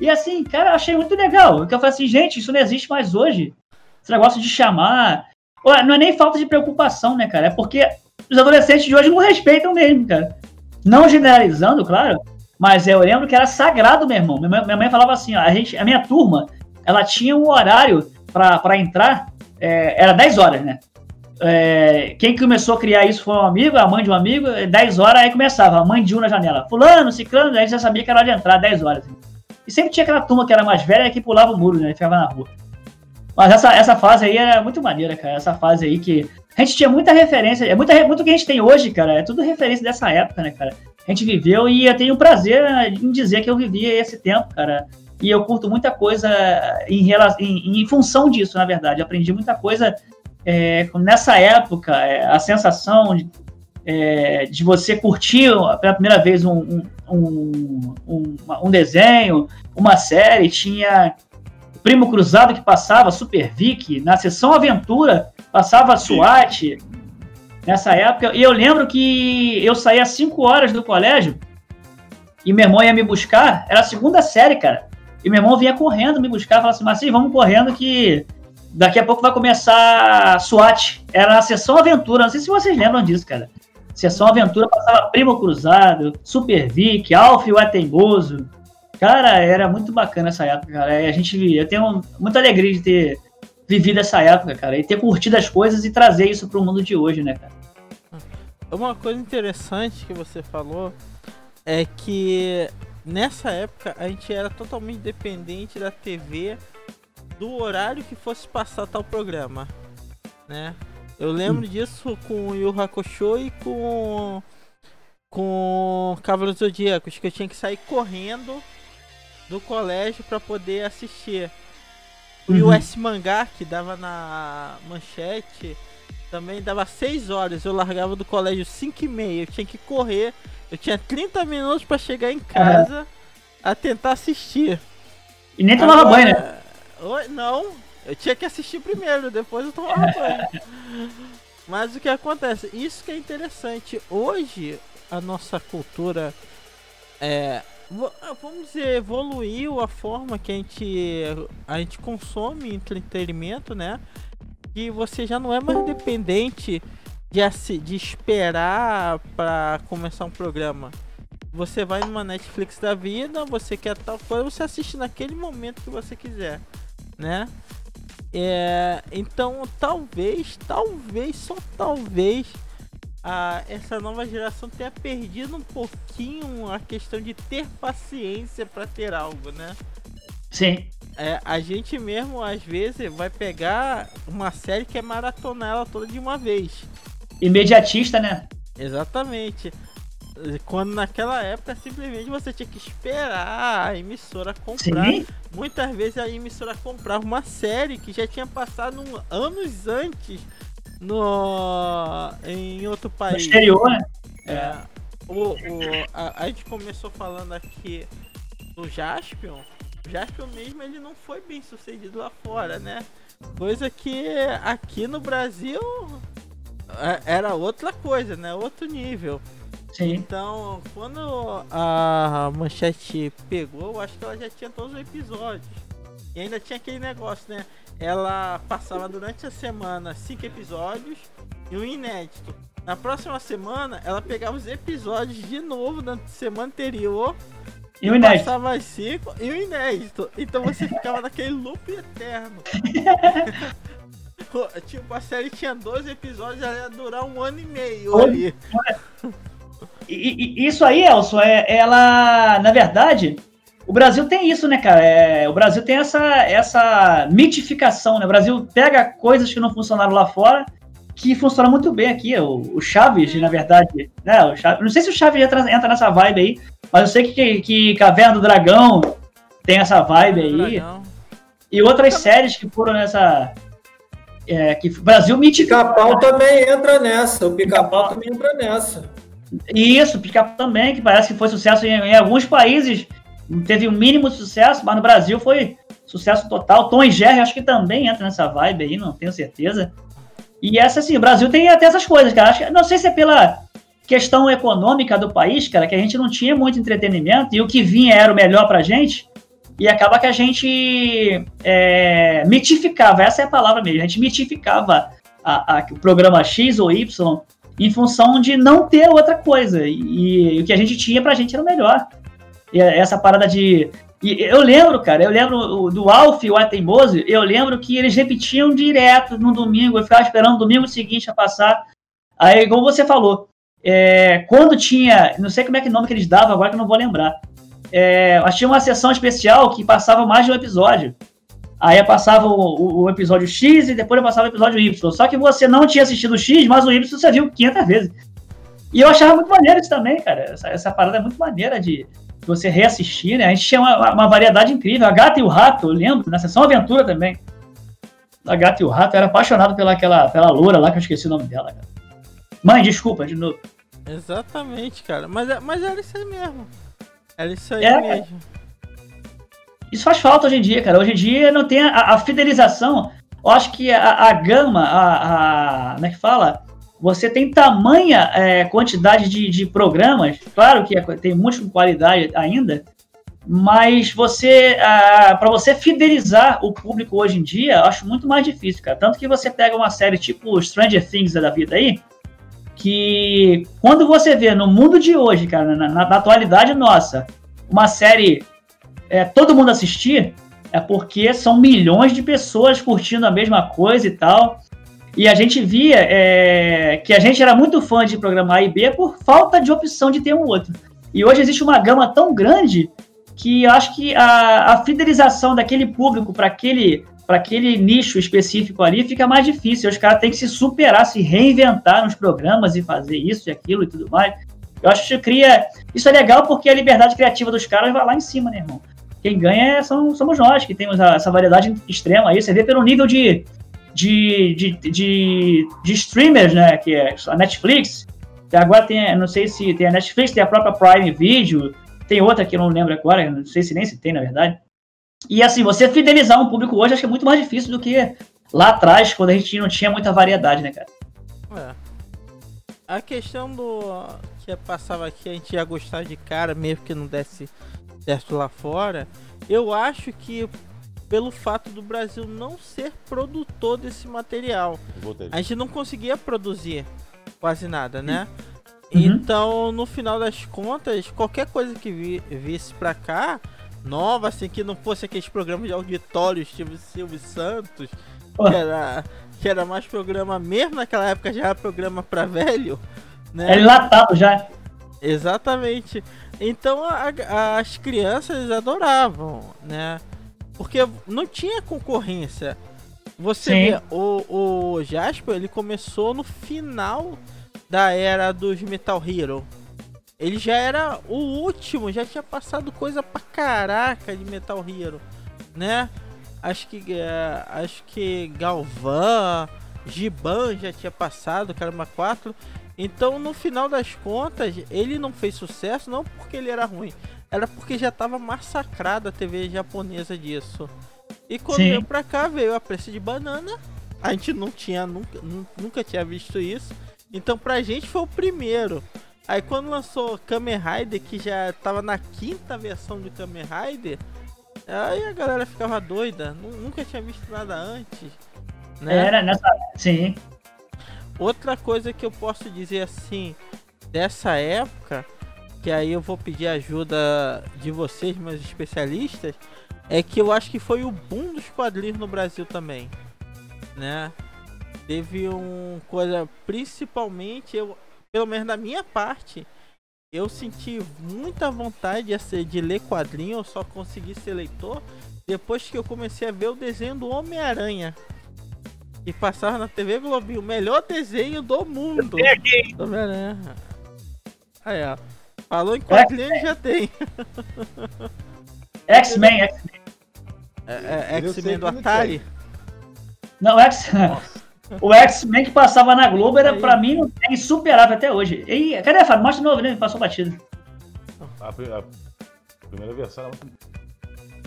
E assim, cara, eu achei muito legal. Porque eu falei assim, gente, isso não existe mais hoje. Esse negócio de chamar. Não é nem falta de preocupação, né, cara? É porque os adolescentes de hoje não respeitam mesmo, cara. Não generalizando, claro, mas eu lembro que era sagrado, meu irmão. Minha mãe, falava assim, ó, a, gente, a minha turma, ela tinha um horário pra entrar, é, era 10 horas, né? É, quem começou a criar isso foi um amigo, a mãe de um amigo, é 10 horas, aí começava, a mãe de um na janela. Fulano, ciclano, a gente já sabia que era hora de entrar, 10 horas. E sempre tinha aquela turma que era mais velha que pulava o muro, né? E ficava na rua. Mas essa, essa fase aí era muito maneira, cara. Essa fase aí que. A gente tinha muita referência. É muita, muito que a gente tem hoje, cara. É tudo referência dessa época, né, cara? A gente viveu e eu tenho prazer em dizer que eu vivi esse tempo, cara. E eu curto muita coisa em, rela- em, em função disso, na verdade. Eu aprendi muita coisa é, nessa época. é, a sensação de, é, de você curtir pela primeira vez um, um, um- um desenho, uma série. Tinha Primo Cruzado que passava, Super Vic, na sessão Aventura, passava SWAT nessa época. E eu lembro que eu saía às 5 horas do colégio e meu irmão ia me buscar, era a segunda série, cara. E meu irmão vinha correndo me buscar, falava assim, Marcinho, vamos correndo que daqui a pouco vai começar SWAT. Era a sessão Aventura, não sei se vocês lembram disso, cara. Sessão Aventura passava Primo Cruzado, Super Vic, Alf o Ateimoso. Cara, era muito bacana essa época, cara. E a gente, eu tenho muita alegria de ter vivido essa época, cara, e ter curtido as coisas e trazer isso pro mundo de hoje, né, cara? Uma coisa interessante que você falou é que nessa época a gente era totalmente dependente da TV do horário que fosse passar tal programa, né? Eu lembro disso com o Yu Hakusho e com com Cavaleiros Zodíacos, que eu tinha que sair correndo do colégio para poder assistir. O Uhum. US Mangá, que dava na manchete, também dava 6 horas. Eu largava do colégio 5 e meia. Eu tinha que correr. Eu tinha 30 minutos para chegar em casa a tentar assistir. E nem tomava Agora- banho, né? Oi, não, eu tinha que assistir primeiro, depois eu tomava banho. Mas o que acontece? Isso que é interessante. Hoje, a nossa cultura é. Vo- Vamos dizer, evoluiu a forma que a gente, a gente consome entretenimento, né? E você já não é mais dependente de, de esperar para começar um programa. Você vai numa Netflix da vida, você quer tal coisa, você assiste naquele momento que você quiser, né? É, então, talvez, talvez, só talvez, a, essa nova geração tenha perdido um pouquinho a questão de ter paciência para ter algo, né? Sim. É, a gente mesmo, às vezes, vai pegar uma série que é maratonar ela toda de uma vez. Imediatista, né? Exatamente. Quando naquela época simplesmente você tinha que esperar a emissora comprar. Sim. Muitas vezes a emissora comprava uma série que já tinha passado anos antes no em outro No país. exterior, né? É, o, o- a, a gente começou falando aqui do Jaspion. O Jaspion mesmo ele não foi bem sucedido lá fora, né? Coisa que aqui no Brasil é, era outra coisa, né? Outro nível. Sim. Então, quando a Manchete pegou, eu acho que ela já tinha todos os episódios. E ainda tinha aquele negócio, né? Ela passava durante a semana cinco episódios e um inédito. Na próxima semana, ela pegava os episódios de novo da semana anterior. E o inédito. Passava as cinco e o inédito. Então você ficava naquele loop eterno. tipo, a série tinha 12 episódios, ela ia durar um ano e meio ali. E, e- isso aí, Elson, é, ela, na verdade, o Brasil tem isso, né, cara? É, o Brasil tem essa, essa mitificação, né? O Brasil pega coisas que não funcionaram lá fora, que funcionam muito bem aqui. O, o Chaves, na verdade, né? O Chaves, não sei se o Chaves entra, entra nessa vibe aí, mas eu sei que, que Caverna do Dragão tem essa vibe aí. E outras séries que foram nessa. É, que o Brasil mitificou. Pica-pau também entra nessa. O pica-pau também entra nessa. E isso, pica também, que parece que foi sucesso em, em alguns países, teve o mínimo de sucesso, mas no Brasil foi sucesso total. Tom e Jerry acho que também entra nessa vibe aí, não tenho certeza. E essa, assim, o Brasil tem até essas coisas, cara. Acho não sei se é pela questão econômica do país, cara, que a gente não tinha muito entretenimento e o que vinha era o melhor pra gente. E acaba que a gente é, mitificava, essa é a palavra mesmo, a gente mitificava a- a- o programa X ou Y em função de não ter outra coisa. E, e o que a gente tinha pra gente era o melhor. E essa parada de. E eu lembro, cara, eu lembro do Alf e o Ateimoso, eu lembro que eles repetiam direto no domingo, eu ficava esperando o domingo seguinte a passar. Aí, como você falou, é, quando tinha. Não sei como é que nome que eles davam agora que eu não vou lembrar. É, mas tinha uma sessão especial que passava mais de um episódio. Aí passava o, o- o episódio X e depois passava o episódio Y. Só que você não tinha assistido o X, mas o Y você viu 500 vezes. E eu achava muito maneiro isso também, cara. Essa, essa parada é muito maneira de você reassistir, né? A gente tinha uma, uma variedade incrível. A Gata e o Rato, eu lembro, na sessão Aventura também. A Gata e o Rato, eu era apaixonado pela, aquela, pela loura lá, que eu esqueci o nome dela, cara. Mãe, desculpa, de novo. Exatamente, cara. Mas, é- mas era isso aí mesmo. Era isso aí É, mesmo. Isso faz falta hoje em dia, cara. Hoje em dia não tem a, a fidelização. Eu acho que a, a gama, a, a. Como é que fala? Você tem tamanha é, quantidade de, de programas, claro que é- tem muito qualidade ainda, mas você, para você fidelizar o público hoje em dia, acho muito mais difícil, cara. Tanto que você pega uma série tipo Stranger Things da vida aí, que quando você vê no mundo de hoje, cara, na, na- na atualidade nossa, uma série é, todo mundo assistir, é porque são milhões de pessoas curtindo a mesma coisa e tal. E a gente via é, que a gente era muito fã de programa A e B por falta de opção de ter um outro. E hoje existe uma gama tão grande que acho que a, a fidelização daquele público para aquele, aquele nicho específico ali fica mais difícil. Os caras têm que se superar, se reinventar nos programas e fazer isso e aquilo e tudo mais. Eu acho que cria. Isso é legal porque a liberdade criativa dos caras vai lá em cima, né, irmão? Quem ganha é- são, somos nós, que temos essa variedade extrema aí. Você vê pelo nível de, de, de, de, de streamers, né? Que é a Netflix. Agora tem, não sei se tem a Netflix, tem a própria Prime Video, tem outra que eu não lembro agora, não sei se nem se tem, na verdade. E assim, você fidelizar um público hoje acho que é muito mais difícil do que lá atrás, quando a gente não tinha muita variedade, né, cara? É. A questão do que passava aqui, a gente ia gostar de cara, mesmo que não desse certo lá fora. Eu acho que pelo fato do Brasil não ser produtor desse material, a gente não conseguia produzir quase nada, né? Uhum. Então, no final das contas, qualquer coisa que vi, visse pra cá, nova, assim, que não fosse aqueles programas de auditório, tipo Silvio Santos, Pô. que era, que era mais programa, mesmo naquela época já era programa pra velho, né? É enlatado já. Exatamente. Então a- a- as crianças adoravam, né? Porque não tinha concorrência. Você Sim. vê, o, o Jasper, ele começou no final da era dos Metal Hero. Ele já era o último, já tinha passado coisa pra caraca de Metal Hero, né? Acho que é, acho que Galvan, Giban já tinha passado, Karma 4. Então, no final das contas, ele não fez sucesso não porque ele era ruim, era porque já tava massacrada a TV japonesa disso. E quando Sim. veio pra cá, veio a preço de banana. A gente não tinha, nunca, nu- nunca tinha visto isso. Então pra gente foi o primeiro. Aí quando lançou Kamen Rider, que já tava na quinta versão de Kamen Rider, aí a galera ficava doida. Nu- Nunca tinha visto nada antes. Né? Era nessa. Sim. Outra coisa que eu posso dizer assim, dessa época, que aí eu vou pedir ajuda de vocês, meus especialistas, é que eu acho que foi o boom dos quadrinhos no Brasil também, né? Teve um coisa, principalmente eu, pelo menos da minha parte, eu senti muita vontade de, de ler quadrinho, eu só consegui ser leitor depois que eu comecei a ver o desenho do Homem-Aranha. E passava na TV Globinho, o melhor desenho do mundo. Homem-Aranha. Aí, ó. Falou em quadrinho, já tem. X-Men, X-Men. É, é, sei X-Men do Atari. Não, X. O X-Men que passava na Globo era, Aí. pra mim, é insuperável até hoje. E, cadê, Fábio? Mostra de novo, né? Passou batido. A, a primeira versão era muito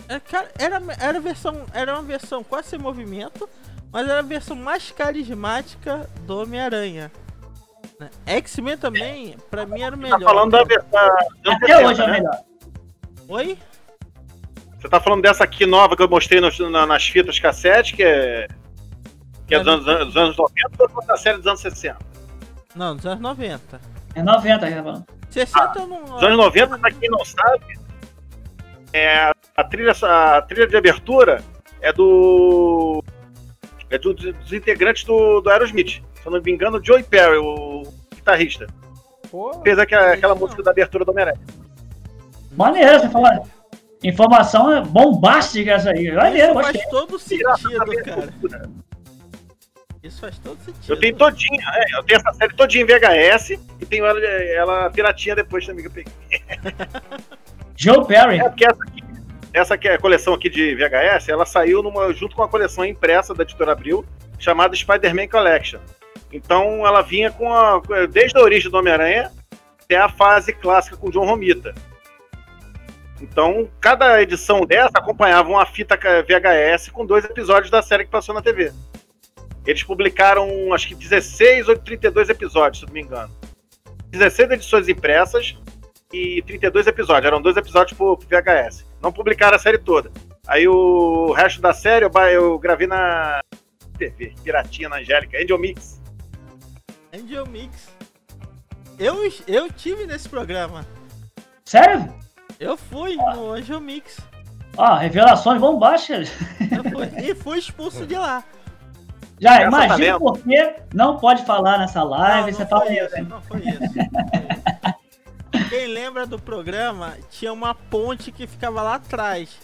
É, cara, era, era, versão, era uma versão quase sem movimento, mas era a versão mais carismática do Homem-Aranha. Né? X-Men também, pra mim, era o melhor. Tá falando da versão. dos anos Até 70, hoje é o né? melhor. Oi? Você tá falando dessa aqui nova que eu mostrei nos- na- nas fitas cassete, que é. Que é dos anos, dos anos 90 ou da série dos anos 60? Não, dos anos 90. É 90, já falando. 60 eu não. Dos anos 90, pra quem não sabe, é, a, trilha, a trilha de abertura é do. É do- dos integrantes do, do Aerosmith. Se eu não me engano, o Joey Perry, o guitarrista. Pô, Fez aquela, aquela música da abertura do Homem-Aranha. Maneiro, você fala. Informação é bombástica essa aí. Maneiro, Isso gostei. faz todo sentido, cara. Isso faz todo sentido. Eu tenho todinha, é, eu tenho essa série todinha em VHS e tenho ela, ela piratinha depois também que eu peguei. Joe Perry. É porque essa aqui, essa aqui, a coleção aqui de VHS, ela saiu numa, junto com a coleção impressa da editora Abril, chamada Spider-Man Collection. Então ela vinha com a, desde a origem do Homem-Aranha até a fase clássica com John Romita. Então, cada edição dessa acompanhava uma fita VHS com dois episódios da série que passou na TV. Eles publicaram, acho que 16 ou 32 episódios, se não me engano. 16 edições impressas e 32 episódios. Eram dois episódios por VHS. Não publicaram a série toda. Aí o resto da série eu, eu gravei na TV, Piratinha na Angélica, Angel Mix. Angel Mix. Eu, eu tive nesse programa. Sério? Eu fui no Angel Mix. Ó, revelações bombásticas. Fui- e fui expulso de lá. Já Essa tá imagina vendo? por que não pode falar nessa live. não, você não fala foi isso, isso, hein? não foi isso. não foi isso. Quem lembra do programa, tinha uma ponte que ficava lá atrás.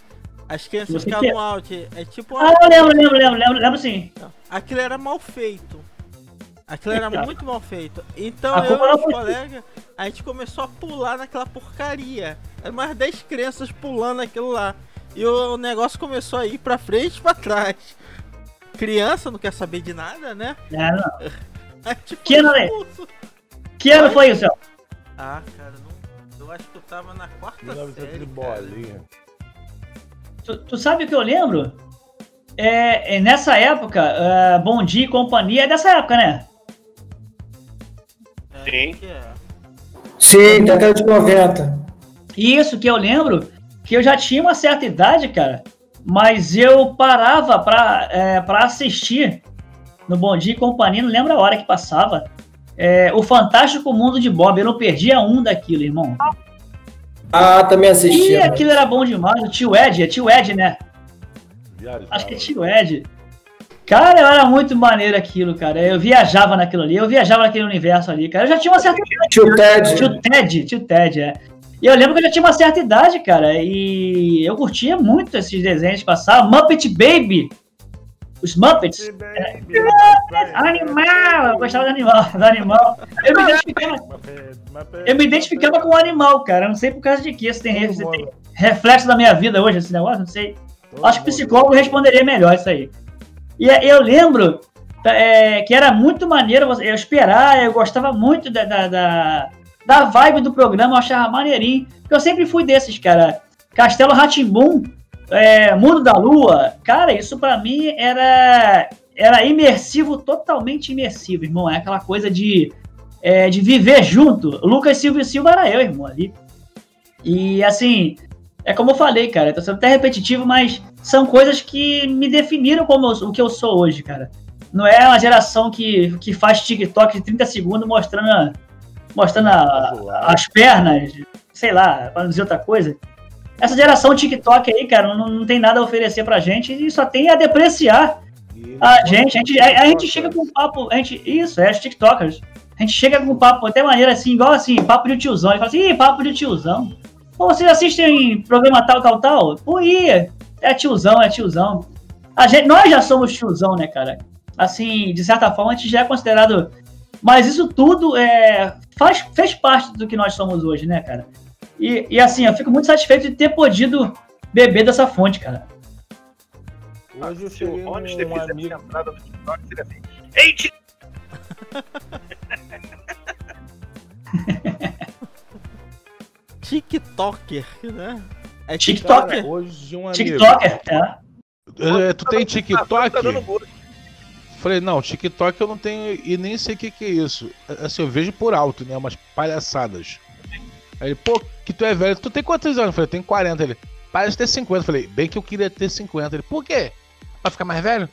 As crianças Você ficavam no alto. É tipo uma Ah, eu lembro, lembro, lembro, lembro, lembro sim. Aquilo era mal feito. Aquilo era muito mal feito. Então A eu e os colegas, a gente começou a pular naquela porcaria. Eram mais 10 crianças pulando aquilo lá. E o negócio começou a ir pra frente e pra trás. Criança não quer saber de nada, né? É, não. Aí, tipo, Que ano é? expulso. Que ano foi isso? Ah, cara, não... eu acho que eu tava na quarta 1900 série. bolinha. Tu, tu sabe o que eu lembro? É, é nessa época, é, Bom Dia e Companhia é dessa época, né? Sim. é. Sim, década de 90. Isso que eu lembro, que eu já tinha uma certa idade, cara, mas eu parava pra, é, pra assistir no Bom Dia e Companhia, não lembro a hora que passava, é, o Fantástico Mundo de Bob. Eu não perdia um daquilo, irmão. Ah, também E assisti. aquilo era bom demais. O tio Ed, é tio Ed, né? Acho que é tio Ed. Cara, era muito maneiro aquilo, cara. Eu viajava naquilo ali, eu viajava naquele universo ali, cara. Eu já tinha uma certa Tio Ted. Tio Ted, tio Ted, é. E eu lembro que eu já tinha uma certa idade, cara, e eu curtia muito esses desenhos que passavam. Muppet Baby, os Muppets. É, animal! Eu gostava do animal, do animal. Eu me identificava, eu me identificava com o animal, cara. Não sei por causa de que isso tem, tem reflexo da minha vida hoje, esse negócio, não sei. Acho que o psicólogo responderia melhor isso aí. E eu lembro é, que era muito maneiro eu esperar, eu gostava muito da, da, da, da vibe do programa, eu achava maneirinho. Porque eu sempre fui desses, cara. Castelo Ratimbum, é, Mundo da Lua, cara, isso para mim era era imersivo, totalmente imersivo, irmão. É aquela coisa de, é, de viver junto. Lucas Silva e Silva era eu, irmão, ali. E assim, é como eu falei, cara, tô sendo até repetitivo, mas são coisas que me definiram como eu, o que eu sou hoje, cara. Não é uma geração que, que faz TikTok de 30 segundos mostrando, mostrando a, as pernas, sei lá, para não dizer outra coisa. Essa geração TikTok aí, cara, não, não tem nada a oferecer pra gente e só tem a depreciar a gente. A gente, a, a gente chega com um papo, a gente, isso, é, os TikTokers. A gente chega com um papo até maneira assim, igual assim, papo de tiozão. Ele fala assim, ih, papo de tiozão. Pô, vocês assistem programa tal, tal, tal? Pô, ia. É tiozão, é tiozão. A gente, nós já somos tiozão, né, cara? Assim, de certa forma, a gente já é considerado. Mas isso tudo é, faz, fez parte do que nós somos hoje, né, cara? E, e assim, eu fico muito satisfeito de ter podido beber dessa fonte, cara. Hoje eu Se o Rones um amigo... entrada no TikTok, seria assim. Ei, TikToker, né? É TikToker. Cara, hoje um amigo. TikToker, é. é tu tem TikTok? Tá Falei, não, TikTok eu não tenho e nem sei o que, que é isso. Assim, eu vejo por alto, né? Umas palhaçadas. Aí ele, pô, que tu é velho. Tu tem quantos anos? Eu falei, eu tenho 40. Ele, parece ter 50. Eu falei, bem que eu queria ter 50. Ele, por quê? Pra ficar mais velho?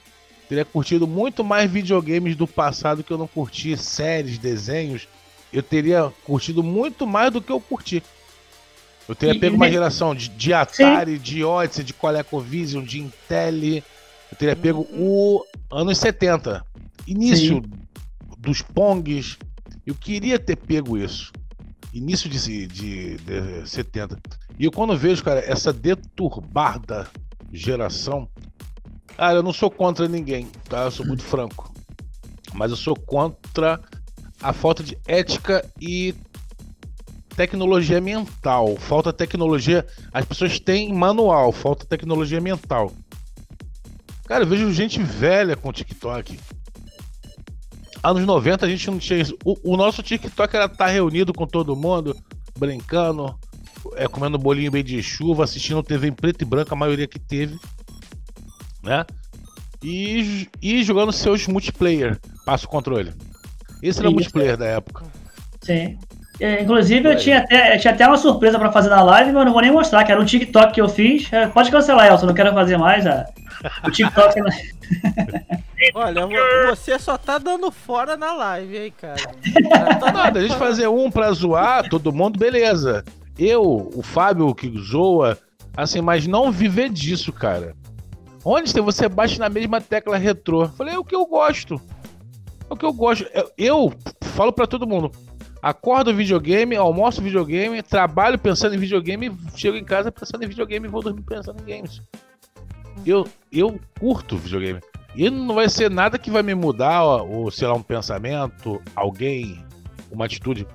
Teria curtido muito mais videogames do passado que eu não curti, séries, desenhos. Eu teria curtido muito mais do que eu curti. Eu teria pego uma geração de, de Atari, Sim. de Odyssey, de ColecoVision, de Intel. Eu teria pego o anos 70. Início Sim. dos Pongs. Eu queria ter pego isso. Início de, de, de 70. E eu quando vejo, cara, essa deturbada geração. Cara, eu não sou contra ninguém, tá? Eu sou muito franco. Mas eu sou contra a falta de ética e tecnologia mental. Falta tecnologia. As pessoas têm manual, falta tecnologia mental. Cara, eu vejo gente velha com TikTok. Anos 90 a gente não tinha isso. O, o nosso TikTok era estar tá reunido com todo mundo, brincando, é, comendo bolinho bem de chuva, assistindo TV em preto e branco, a maioria que teve, né? E, e jogando seus multiplayer, passa o controle. Esse era o multiplayer da época. Sim. É, inclusive, eu tinha, até, eu tinha até uma surpresa para fazer na live, mas eu não vou nem mostrar, que era um TikTok que eu fiz. É, pode cancelar, Elson, não quero fazer mais. A, o TikTok. Olha, você só tá dando fora na live, aí, cara. Tá nada, a gente fazer um pra zoar, todo mundo, beleza. Eu, o Fábio que zoa, assim, mas não viver disso, cara. Onde você bate na mesma tecla retrô? Falei, é o que eu gosto. É o que eu gosto. Eu, eu falo para todo mundo Acordo videogame, almoço videogame, trabalho pensando em videogame, chego em casa pensando em videogame e vou dormir pensando em games. Eu, eu curto videogame. E não vai ser nada que vai me mudar, ou sei lá, um pensamento, alguém, uma atitude.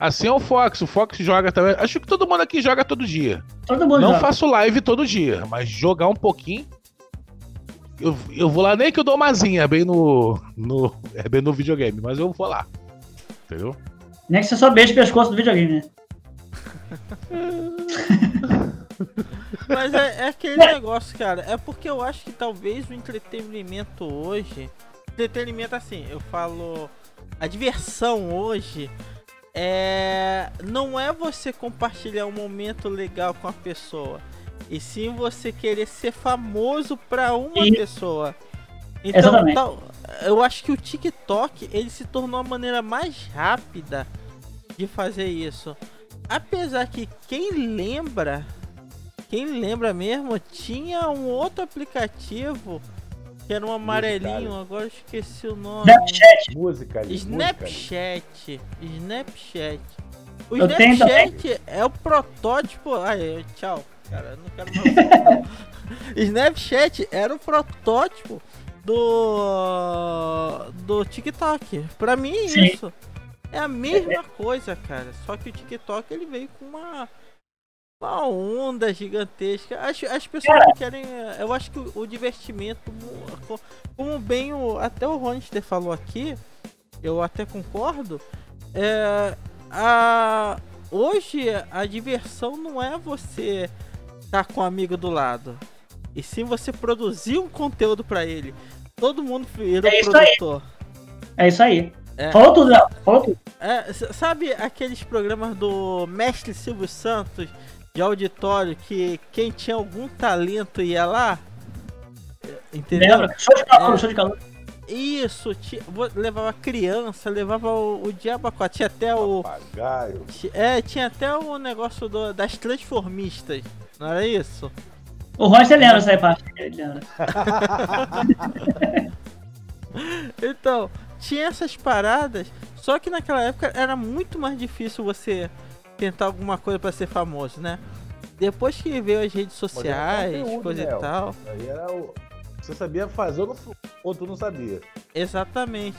Assim é o Fox. O Fox joga também. Acho que todo mundo aqui joga todo dia. Todo mundo Não joga. faço live todo dia, mas jogar um pouquinho. Eu, eu vou lá, nem que eu dou umazinha, é bem no, no. É bem no videogame, mas eu vou lá. Entendeu? Nem que você só beije o pescoço do videogame, né? Mas é, é, aquele negócio, cara. É porque eu acho que talvez o entretenimento hoje. Entretenimento assim, eu falo. A diversão hoje é. Não é você compartilhar um momento legal com a pessoa. E sim você querer ser famoso pra uma e... pessoa. Então, tal, eu acho que o TikTok ele se tornou a maneira mais rápida de fazer isso. Apesar que quem lembra, quem lembra mesmo, tinha um outro aplicativo que era um amarelinho, agora eu esqueci o nome. Snapchat. Música. Snapchat. Snapchat. O Eu Snapchat é o protótipo. Ai, tchau. Cara, eu não quero mais. Snapchat era o protótipo do. do TikTok. Pra mim Sim. isso. É a mesma coisa, cara. Só que o TikTok ele veio com uma. Uma onda gigantesca. As, as pessoas não querem. Eu acho que o, o divertimento, como- bem o, até o Ronster falou aqui, eu até concordo. É, a, hoje a diversão não é você estar com um amigo do lado, e sim você produzir um conteúdo pra ele. Todo mundo virou É isso aí. produtor. É isso aí. É. Falou tudo, Léo. Falou tudo. É, sabe aqueles programas do Mestre Silvio Santos de auditório que quem tinha algum talento ia lá? Entendeu? Lembra? Show de calor, É. show de calor. Isso, ti- vo- levava criança, levava o, o diabo a quatro, tinha até o. Papagaio. É, tinha até o negócio do- das transformistas, não era isso? O você lembra essa parte? Ele lembra. Então, tinha essas paradas, só que naquela época era muito mais difícil você tentar alguma coisa pra ser famoso, né? Depois que veio as redes sociais, conteúdo, coisa né, e tal. Aí era o. Você sabia fazer ou, não, ou tu não sabia. Exatamente.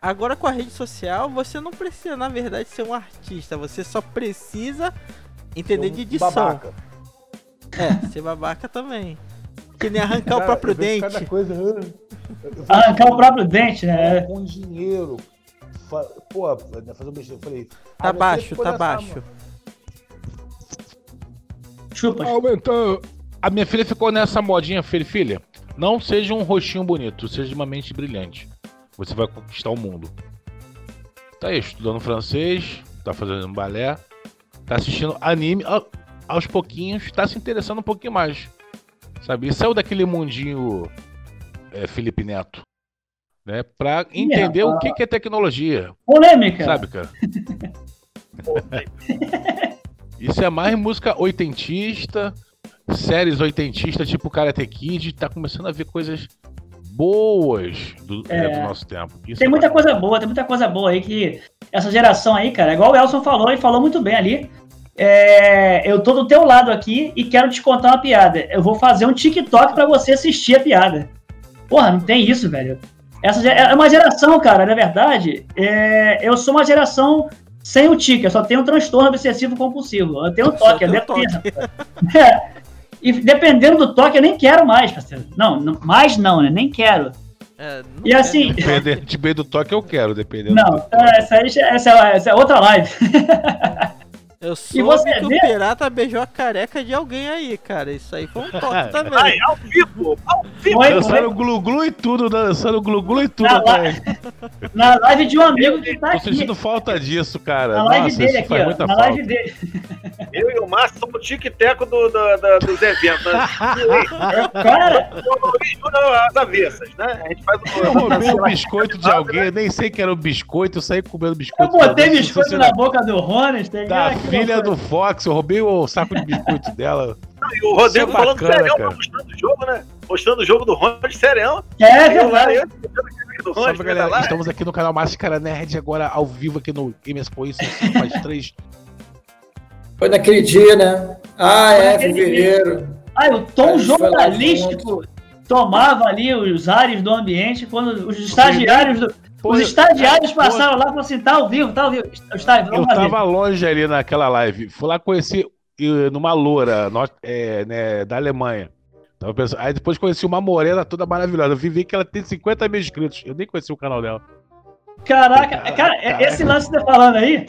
Agora com a rede social, você não precisa, na verdade, ser um artista. Você só precisa entender de Um edição. Babaca. É, ser babaca também. Que nem arrancar o Cara, próprio eu vejo dente. Cada coisa. ah, eu- eu Arrancar o próprio dente, né? com dinheiro. Fa- Pô, né, fazer um besteira. Eu falei. Tá ah, baixo, tá baixo. Chupa. Aumentou. A minha filha ficou nessa modinha, filha, filha. Não seja um rostinho bonito, seja uma mente brilhante. Você vai conquistar o mundo. Tá aí, estudando francês, tá fazendo balé, tá assistindo anime, a- aos pouquinhos, tá se interessando um pouquinho mais. Sabe? E saiu daquele mundinho é, Felipe Neto. Né? Pra entender o que, que é tecnologia. Polêmica. Sabe, cara? Isso é mais música oitentista, séries oitentistas, tipo Karate Kid, tá começando a ver coisas boas do, é, do nosso tempo. Isso Tem é muita bacana. coisa boa, tem muita coisa boa aí que essa geração aí, cara, igual o Elson falou e falou muito bem ali. É, eu tô do teu lado aqui e quero te contar uma piada. Eu vou fazer um TikTok pra você assistir a piada. Porra, não tem isso, velho. Essa é uma geração, cara, na verdade, é, eu sou uma geração sem o tique, eu só tenho um transtorno obsessivo compulsivo. Eu tenho um toque, é tem um defesa. É, e dependendo do toque, eu nem quero mais, parceiro. Não, não mais não, né? Nem quero. É, E quer assim- Dependendo de bem do toque, eu quero, dependendo Não, do toque. essa, essa, é- essa é outra live. Eu soube você que vê? o pirata beijou a careca de alguém aí, cara. Isso aí foi um toque também. Ai, ao vivo! Ao vivo! Foi, Dançando foi glu-glu e tudo, dançando glu-glu e tudo. Na também. na live de um amigo que tá Tô aqui. sentindo falta disso, cara. Na live Nossa, dele aqui, ó. Na falta. live dele. Eu e o Márcio somos o tic-teco do, do- da- dos eventos. Né? Cara, Ajuda as avessas, né? A gente faz Eu o. roubei o biscoito de alguém, eu nem sei que era o biscoito, eu saí comendo eu biscoito. botei Isso, biscoito na boca do Rones. Tem Da filha do Fox, eu roubei o saco de biscoito dela. E o Rodrigo Isso é falando bacana, sério, cara. mostrando o jogo, né? Mostrando o jogo do Ronald, sério. É verdade. né, galera, lá. estamos aqui no canal Máscara Nerd, agora ao vivo aqui no Game Expo, isso faz três. Foi naquele dia, né? Ah, Foi é, fevereiro. Ah, o tom jornalístico tomava ali os ares do ambiente quando os estagiários do- Os estagiários pô, passaram lá e falaram assim, tá ao vivo, tá ao vivo. Eu ver. tava longe ali naquela live. Fui lá conhecer numa loura é, né, da Alemanha. Tava pensando, aí depois conheci uma morena toda maravilhosa. Eu vi que ela tem 50 mil inscritos. Eu nem conheci o canal dela. Caraca, cara, é- esse lance que você tá falando aí,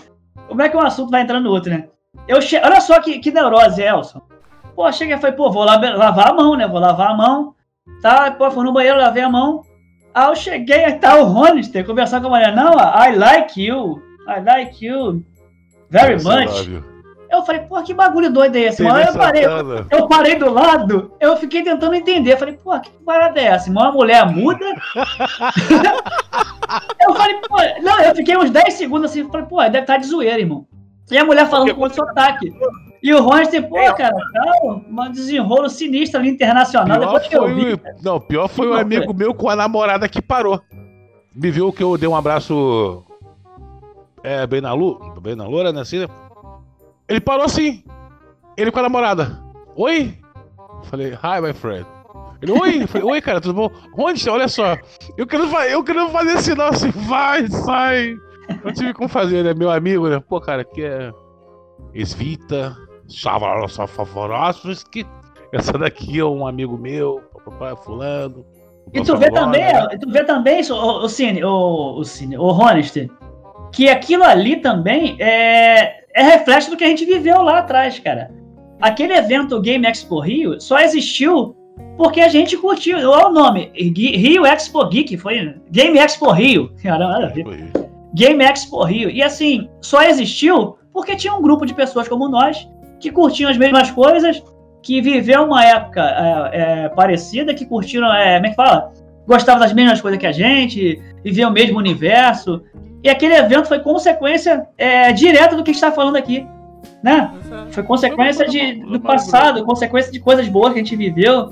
como é que um assunto vai entrando no outro, né? Eu che... Olha só que, que neurose, Elson. Pô, cheguei e falei, pô, vou lá, lavar a mão, né? Vou lavar a mão. Tá, pô, fui no banheiro, lavei a mão. Aí eu cheguei, aí tá o Honester conversar com a mulher. Não, I like you. I like you very much. Eu falei, pô, que bagulho doido é esse, mano? Eu parei, eu parei do lado, eu fiquei tentando entender. Eu falei, pô, que parada é essa? Uma mulher muda? eu falei, pô, não, eu fiquei uns 10 segundos assim, falei, pô, deve estar de zoeira, irmão. E a mulher falando com outro sotaque. E o Ronster, pô, É, cara, tá um desenrolo sinistro ali internacional. Pior Depois que eu vi. o- não, pior foi Não, amigo meu com a namorada que parou. Me viu que eu dei um abraço é, bem na lua, bem na loura, né? Assim, né? Ele parou assim. Ele com a namorada. Oi? Falei, hi, my friend. Ele, oi? Falei, oi, cara, tudo bom? Onde? Olha só. Eu quero, eu quero fazer sinal assim, vai, sai. Não tive como fazer, né? Meu amigo, né? Pô, cara, aqui é. Esvita, Que essa daqui é um amigo meu, papai, fulano. E tu vê, também, tu vê também, o, o Cine, o, o Cine, o Honest, que aquilo ali também é, é reflexo do que a gente viveu lá atrás, cara. Aquele evento Game Expo Rio só existiu porque a gente curtiu. Olha o nome: Rio Expo Geek. Foi Game Expo Rio. Caramba, Game Expo Rio. E assim, só existiu porque tinha um grupo de pessoas como nós que curtiam as mesmas coisas, que viveu uma época é, é, parecida, que curtiram, é, como é que fala? Gostavam das mesmas coisas que a gente, viviam o mesmo universo. E aquele evento foi consequência é, direta do que a gente está falando aqui. Né? Foi consequência de, do passado, consequência de coisas boas que a gente viveu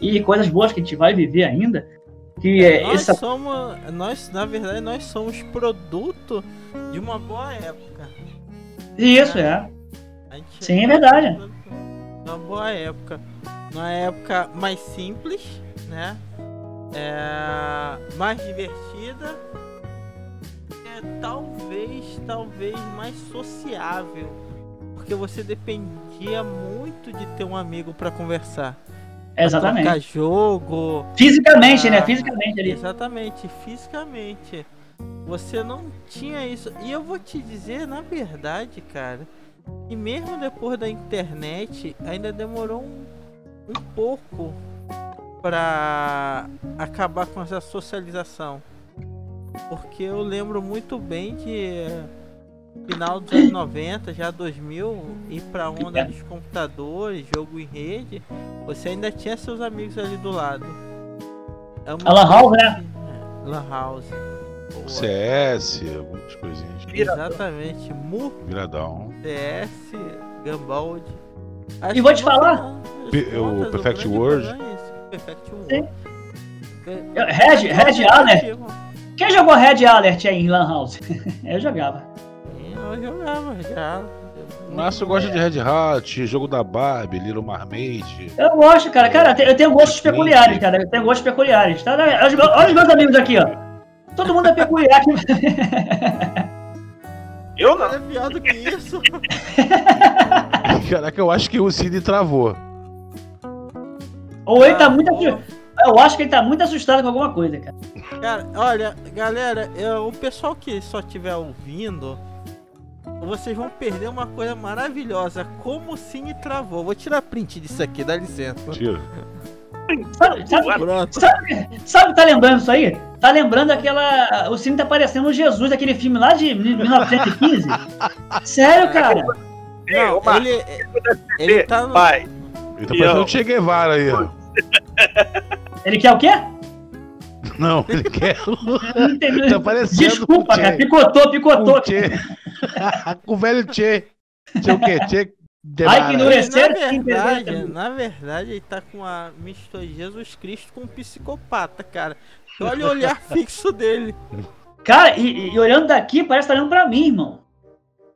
e coisas boas que a gente vai viver ainda. Que é, nós essa... somos, nós na verdade nós somos produto de uma boa época. Isso é. Sim, é verdade. Uma boa época, uma época mais simples, né? É, mais divertida, é, talvez, talvez mais sociável, porque você dependia muito de ter um amigo para conversar. Exatamente. Pra jogo. Fisicamente, né? Fisicamente ali. Exatamente, fisicamente. Você não tinha isso. E eu vou te dizer, na verdade, cara, e mesmo depois da internet, ainda demorou um, um pouco para acabar com essa socialização. Porque eu lembro muito bem de final dos anos 90, já 2000, ir pra onda dos computadores, jogo em rede, você ainda tinha seus amigos ali do lado. É a Lan House, né? Lan House. CS, algumas coisinhas. Exatamente. Mu. Viradão. CS, Gambald. e vou te falar. o Perfect World. Perfect World. Red, Red Alert. Quem jogou Red Alert aí em Lan House? Eu jogava. Eu jogava, já. Márcio gosta de Red Hat, jogo da Barbie, Little Mermaid. Eu gosto, cara. Cara, eu tenho gostos peculiares, cara. Eu tenho gostos peculiares. Tá? Olha os meus amigos aqui, ó. Todo mundo é peculiar. Eu não. É pior do que isso. Caraca, eu acho que o Cid travou. Ou ele tá muito. Eu acho que ele tá muito assustado com alguma coisa, cara. Cara, olha, galera, eu, o pessoal que só estiver ouvindo, vocês vão perder uma coisa maravilhosa. Como o Cine travou. Vou tirar print disso aqui, dá licença. Tira. Sabe, sabe, sabe, sabe, tá lembrando isso aí? Tá lembrando aquela. O Cine tá parecendo o Jesus daquele filme lá de 1915? Sério, cara? Não, ele, ele tá no. Pai. Ele tá parecendo o Che Guevara aí, ó. Ele quer o quê? Não, ele quer. tá parecendo Desculpa, cara. Picotou, picotou. Com, tchê. com o velho Tchê. Tchê o quê? Tchê. Ai, que endurecer. Na verdade, na verdade, ele tá com a mistura de Jesus Cristo com um psicopata, cara. Olha o olhar fixo dele. Cara, e, e, olhando daqui, parece que tá olhando pra mim, irmão.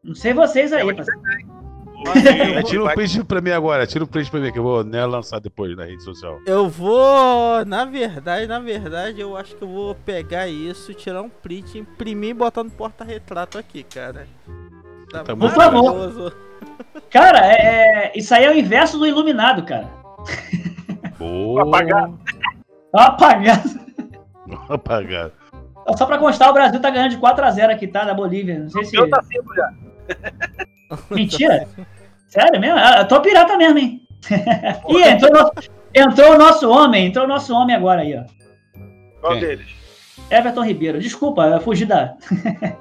Não sei vocês aí, mas... É, tira o um print pra mim agora, tira o um print pra mim que eu vou né, lançar depois na rede social. Eu vou, na verdade, na verdade, eu acho que eu vou pegar isso, tirar um print, imprimir e botar no porta-retrato aqui, cara. Tá tá Por favor. Cara, é, isso aí é o inverso do iluminado, cara. Boa. Apagado. Apagado. Apagado. Só pra constar, o Brasil tá ganhando de 4x0 aqui, tá? Da Bolívia. Não sei se. Eu tá cinco já. Mentira? Sério mesmo? Eu tô pirata mesmo, hein? Ih, entrou, nosso, entrou o nosso homem, entrou o nosso homem agora aí, ó. Qual Quem? deles? Everton Ribeiro. Desculpa, eu fugi da.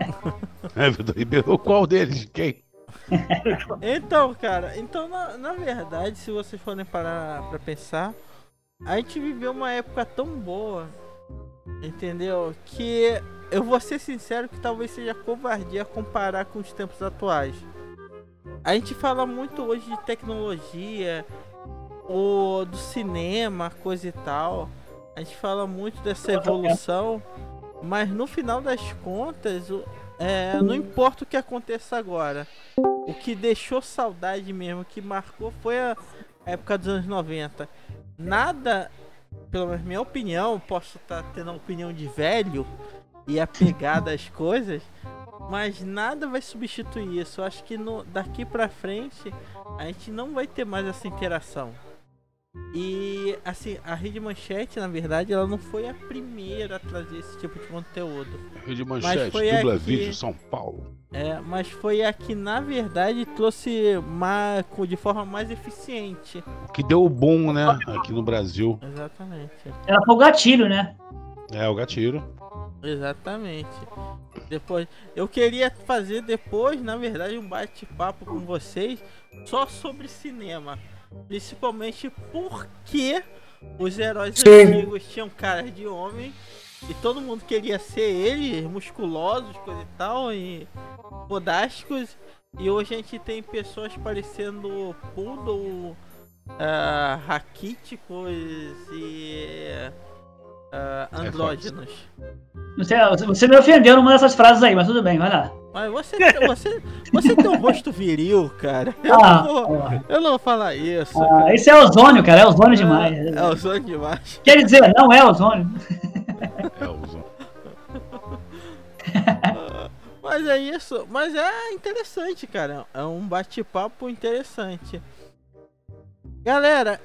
Everton Ribeiro, qual deles? Quem? então, cara, então na, na verdade, se vocês forem parar pra pensar, a gente viveu uma época tão boa, entendeu? Que eu vou ser sincero que talvez seja covardia comparar com os tempos atuais. A gente fala muito hoje de tecnologia, ou do cinema, coisa e tal. A gente fala muito dessa evolução, mas no final das contas, é, não importa o que aconteça agora. O que deixou saudade mesmo, que marcou foi a época dos anos 90. Nada, pelo menos minha opinião, posso estar tá tendo a opinião de velho e apegada às coisas, mas nada vai substituir isso. Eu acho que no, daqui pra frente a gente não vai ter mais essa interação. E assim, a Rede Manchete, na verdade, ela não foi a primeira a trazer esse tipo de conteúdo. Rede Manchete, dubla aqui, vídeo São Paulo. É, mas foi a que na verdade trouxe mais, de forma mais eficiente. Que deu o boom, né? Aqui no Brasil. Exatamente. Ela foi o gatilho, né? É, o gatilho. Exatamente. Depois, eu queria fazer depois, na verdade, um bate-papo com vocês só sobre cinema. Principalmente porque os heróis Sim. antigos tinham caras de homem e todo mundo queria ser eles, musculosos, coisa e tal, e fodásticos. E hoje a gente tem pessoas parecendo poodle, uh, raquíticos e uh, andrógenos. Você, você me ofendeu numa dessas frases aí, mas tudo bem, vai lá. Mas você, você, você tem um rosto viril, cara. Eu, ah, não, vou, eu não vou falar isso. Ah, esse é ozônio, cara. É ozônio demais. É, é ozônio demais. Quer dizer, não é ozônio. É ozônio. Mas é isso. Mas é interessante, cara. É um bate-papo interessante. Galera,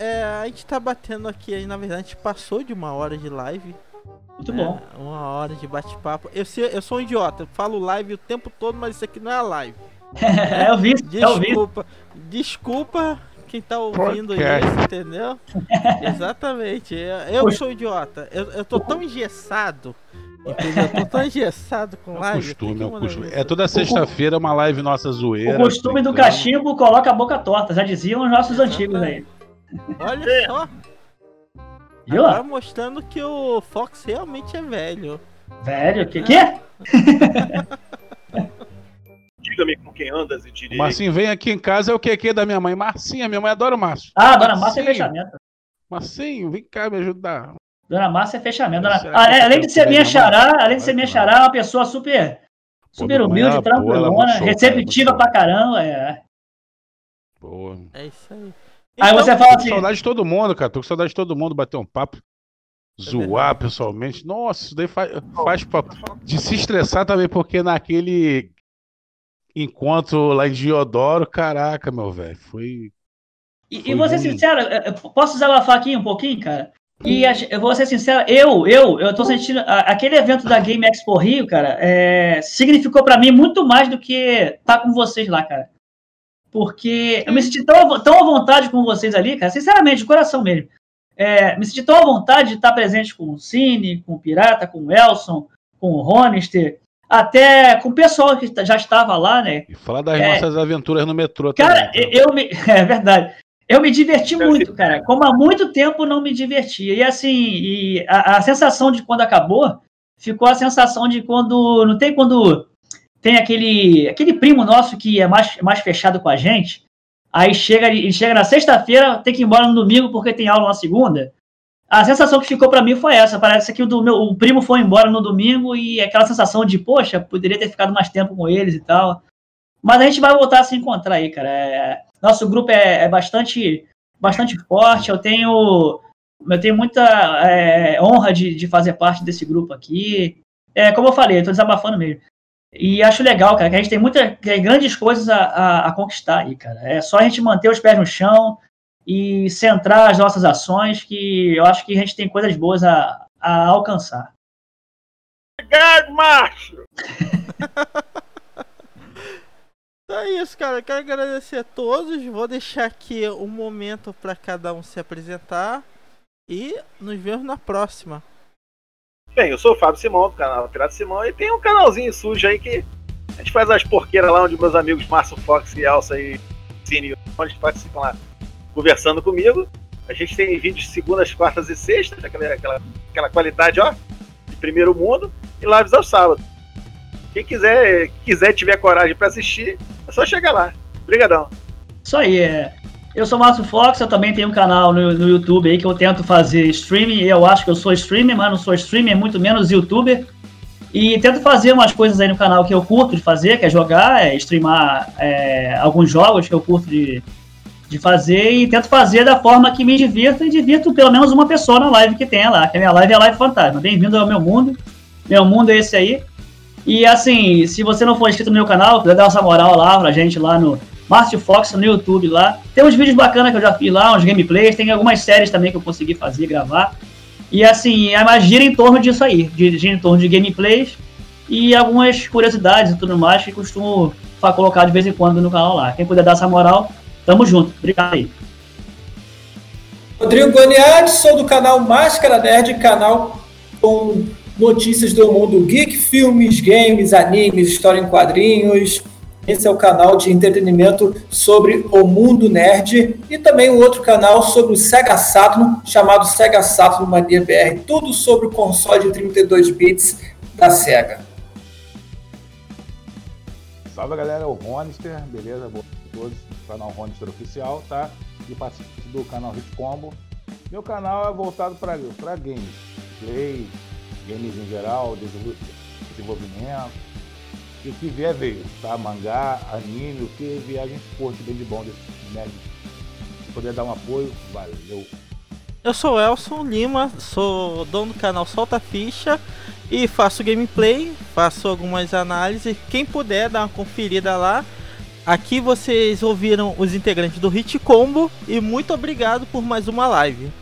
é, a gente tá batendo aqui, na verdade, a gente passou de uma hora de live. Muito bom. É, uma hora de bate-papo. Eu, eu sou um idiota, eu falo live o tempo todo, mas isso aqui não é live. é, eu vi, desculpa, desculpa quem tá ouvindo isso, entendeu? Exatamente. Eu, eu sou idiota. Eu, eu tô tão engessado. Entendeu? Eu tô tão engessado com é live. Costume, é, o costume. é toda sexta-feira uma live nossa zoeira. O costume do cachimbo coloca a boca torta, já diziam os nossos antigos aí. Olha só. Viu? Agora mostrando que o Fox realmente é velho. Velho? Que que? Diga-me com quem andas e direi. Marcinho, vem aqui em casa, é o que da minha mãe. Marcinha, minha mãe adora o Márcio. Ah, Dona Márcia é fechamento. Marcinho, vem cá me ajudar. Dona Márcia é fechamento. Dona... Ah, além de ser minha xará, além de ser minha xará, é uma pessoa super, super humilde, tranquilona, receptiva pra caramba. É. Boa. É isso aí. Aí você então, fala assim. Tô com saudade de todo mundo, cara. Tô com saudade de todo mundo, bater um papo. É zoar pessoalmente. Nossa, isso daí faz, faz papo. De se estressar também, porque naquele encontro lá em Diodoro, caraca, meu velho, foi. E, foi e vou ser sincero, posso desabafar aqui um pouquinho, cara? E eu vou ser sincero, eu, eu, eu tô sentindo. Aquele evento da Game Expo Rio, cara, é, significou para mim muito mais do que estar tá com vocês lá, cara porque eu me senti tão, tão à vontade com vocês ali, cara, sinceramente, de coração mesmo. É, me senti tão à vontade de estar presente com o Cine, com o Pirata, com o Elson, com o Ronister, até com o pessoal que já estava lá, né? E falar das é, nossas aventuras no metrô cara, também. Cara, eu me. É verdade. Eu me diverti muito, cara. Como há muito tempo não me divertia. E assim, e a, a sensação de quando acabou ficou a sensação de quando. Não tem quando tem aquele, aquele primo nosso que é mais, mais fechado com a gente. Aí chega, ele chega na sexta-feira, tem que ir embora no domingo porque tem aula na segunda. A sensação que ficou para mim foi essa. Parece que o, do meu, o primo foi embora no domingo e aquela sensação de, poxa, poderia ter ficado mais tempo com eles e tal. Mas a gente vai voltar a se encontrar aí, cara. É, nosso grupo é, é, bastante, bastante forte. Eu tenho, eu tenho muita é, honra de, de fazer parte desse grupo aqui. É, como eu falei, eu tô desabafando mesmo. E acho legal, cara, que a gente tem muitas grandes coisas a, a, a, conquistar aí, cara. É só a gente manter os pés no chão e centrar as nossas ações, que eu acho que a gente tem coisas boas a, a alcançar. Obrigado, macho! então é isso, cara. quero agradecer a todos. Vou deixar aqui um momento para cada um se apresentar. E nos vemos na próxima. Bem, eu sou o Fábio Simão, do canal Pirata Simão, e tem um canalzinho sujo aí que a gente faz as porqueiras lá onde meus amigos Márcio Fox e Elsa e Cine onde participam lá conversando comigo. A gente tem vídeos segundas, quartas e sextas, aquela, aquela, aquela qualidade, ó, de primeiro mundo, e lives aos sábados. Quem quiser, quiser tiver coragem para assistir, é só chegar lá. Obrigadão. Isso aí, é. Eu sou Márcio Fox, eu também tenho um canal no, no, YouTube aí que eu tento fazer streaming. Eu acho que eu sou streamer, mas não sou streamer, muito menos youtuber. E tento fazer umas coisas aí no canal que eu curto de fazer, que é jogar, é streamar é, alguns jogos que eu curto de, de fazer e tento fazer da forma que me divirto e divirto pelo menos uma pessoa na live que tenha lá, que a minha live é Live Fantasma. Bem-vindo ao meu mundo. Meu mundo é esse aí. E assim, se você não for inscrito no meu canal, dar essa moral lá pra gente lá no Márcio Fox no YouTube lá. Tem uns vídeos bacanas que eu já fiz lá, uns gameplays, tem algumas séries também que eu consegui fazer, gravar. E assim, a magia em torno disso aí, gira em torno de gameplays e algumas curiosidades e tudo mais que costumo colocar de vez em quando no canal lá. Quem puder dar essa moral, tamo junto. Obrigado aí. Rodrigo Goniati, sou do canal Máscara Nerd, canal com notícias do mundo geek, filmes, games, animes, história em quadrinhos. Esse é o canal de entretenimento sobre o mundo nerd e também um outro canal sobre o Sega Saturn, chamado Sega Saturn Mania BR, tudo sobre o console de 32 bits da Sega. Salve galera, é o Ronister, beleza? Boa a todos, canal Ronister Oficial, tá? E participo do canal Hit Combo. Meu canal é voltado para games, play, games em geral, desenvolvimento. E o que vier veio, tá? Mangá, anime, o que vier a gente curte bem de bom desse nerd. Se puder dar um apoio, valeu. Eu sou o Elson Lima, sou dono do canal Solta Ficha e faço gameplay, faço algumas análises. Quem puder dar uma conferida lá. Aqui vocês ouviram os integrantes do Hit Combo e muito obrigado por mais uma live.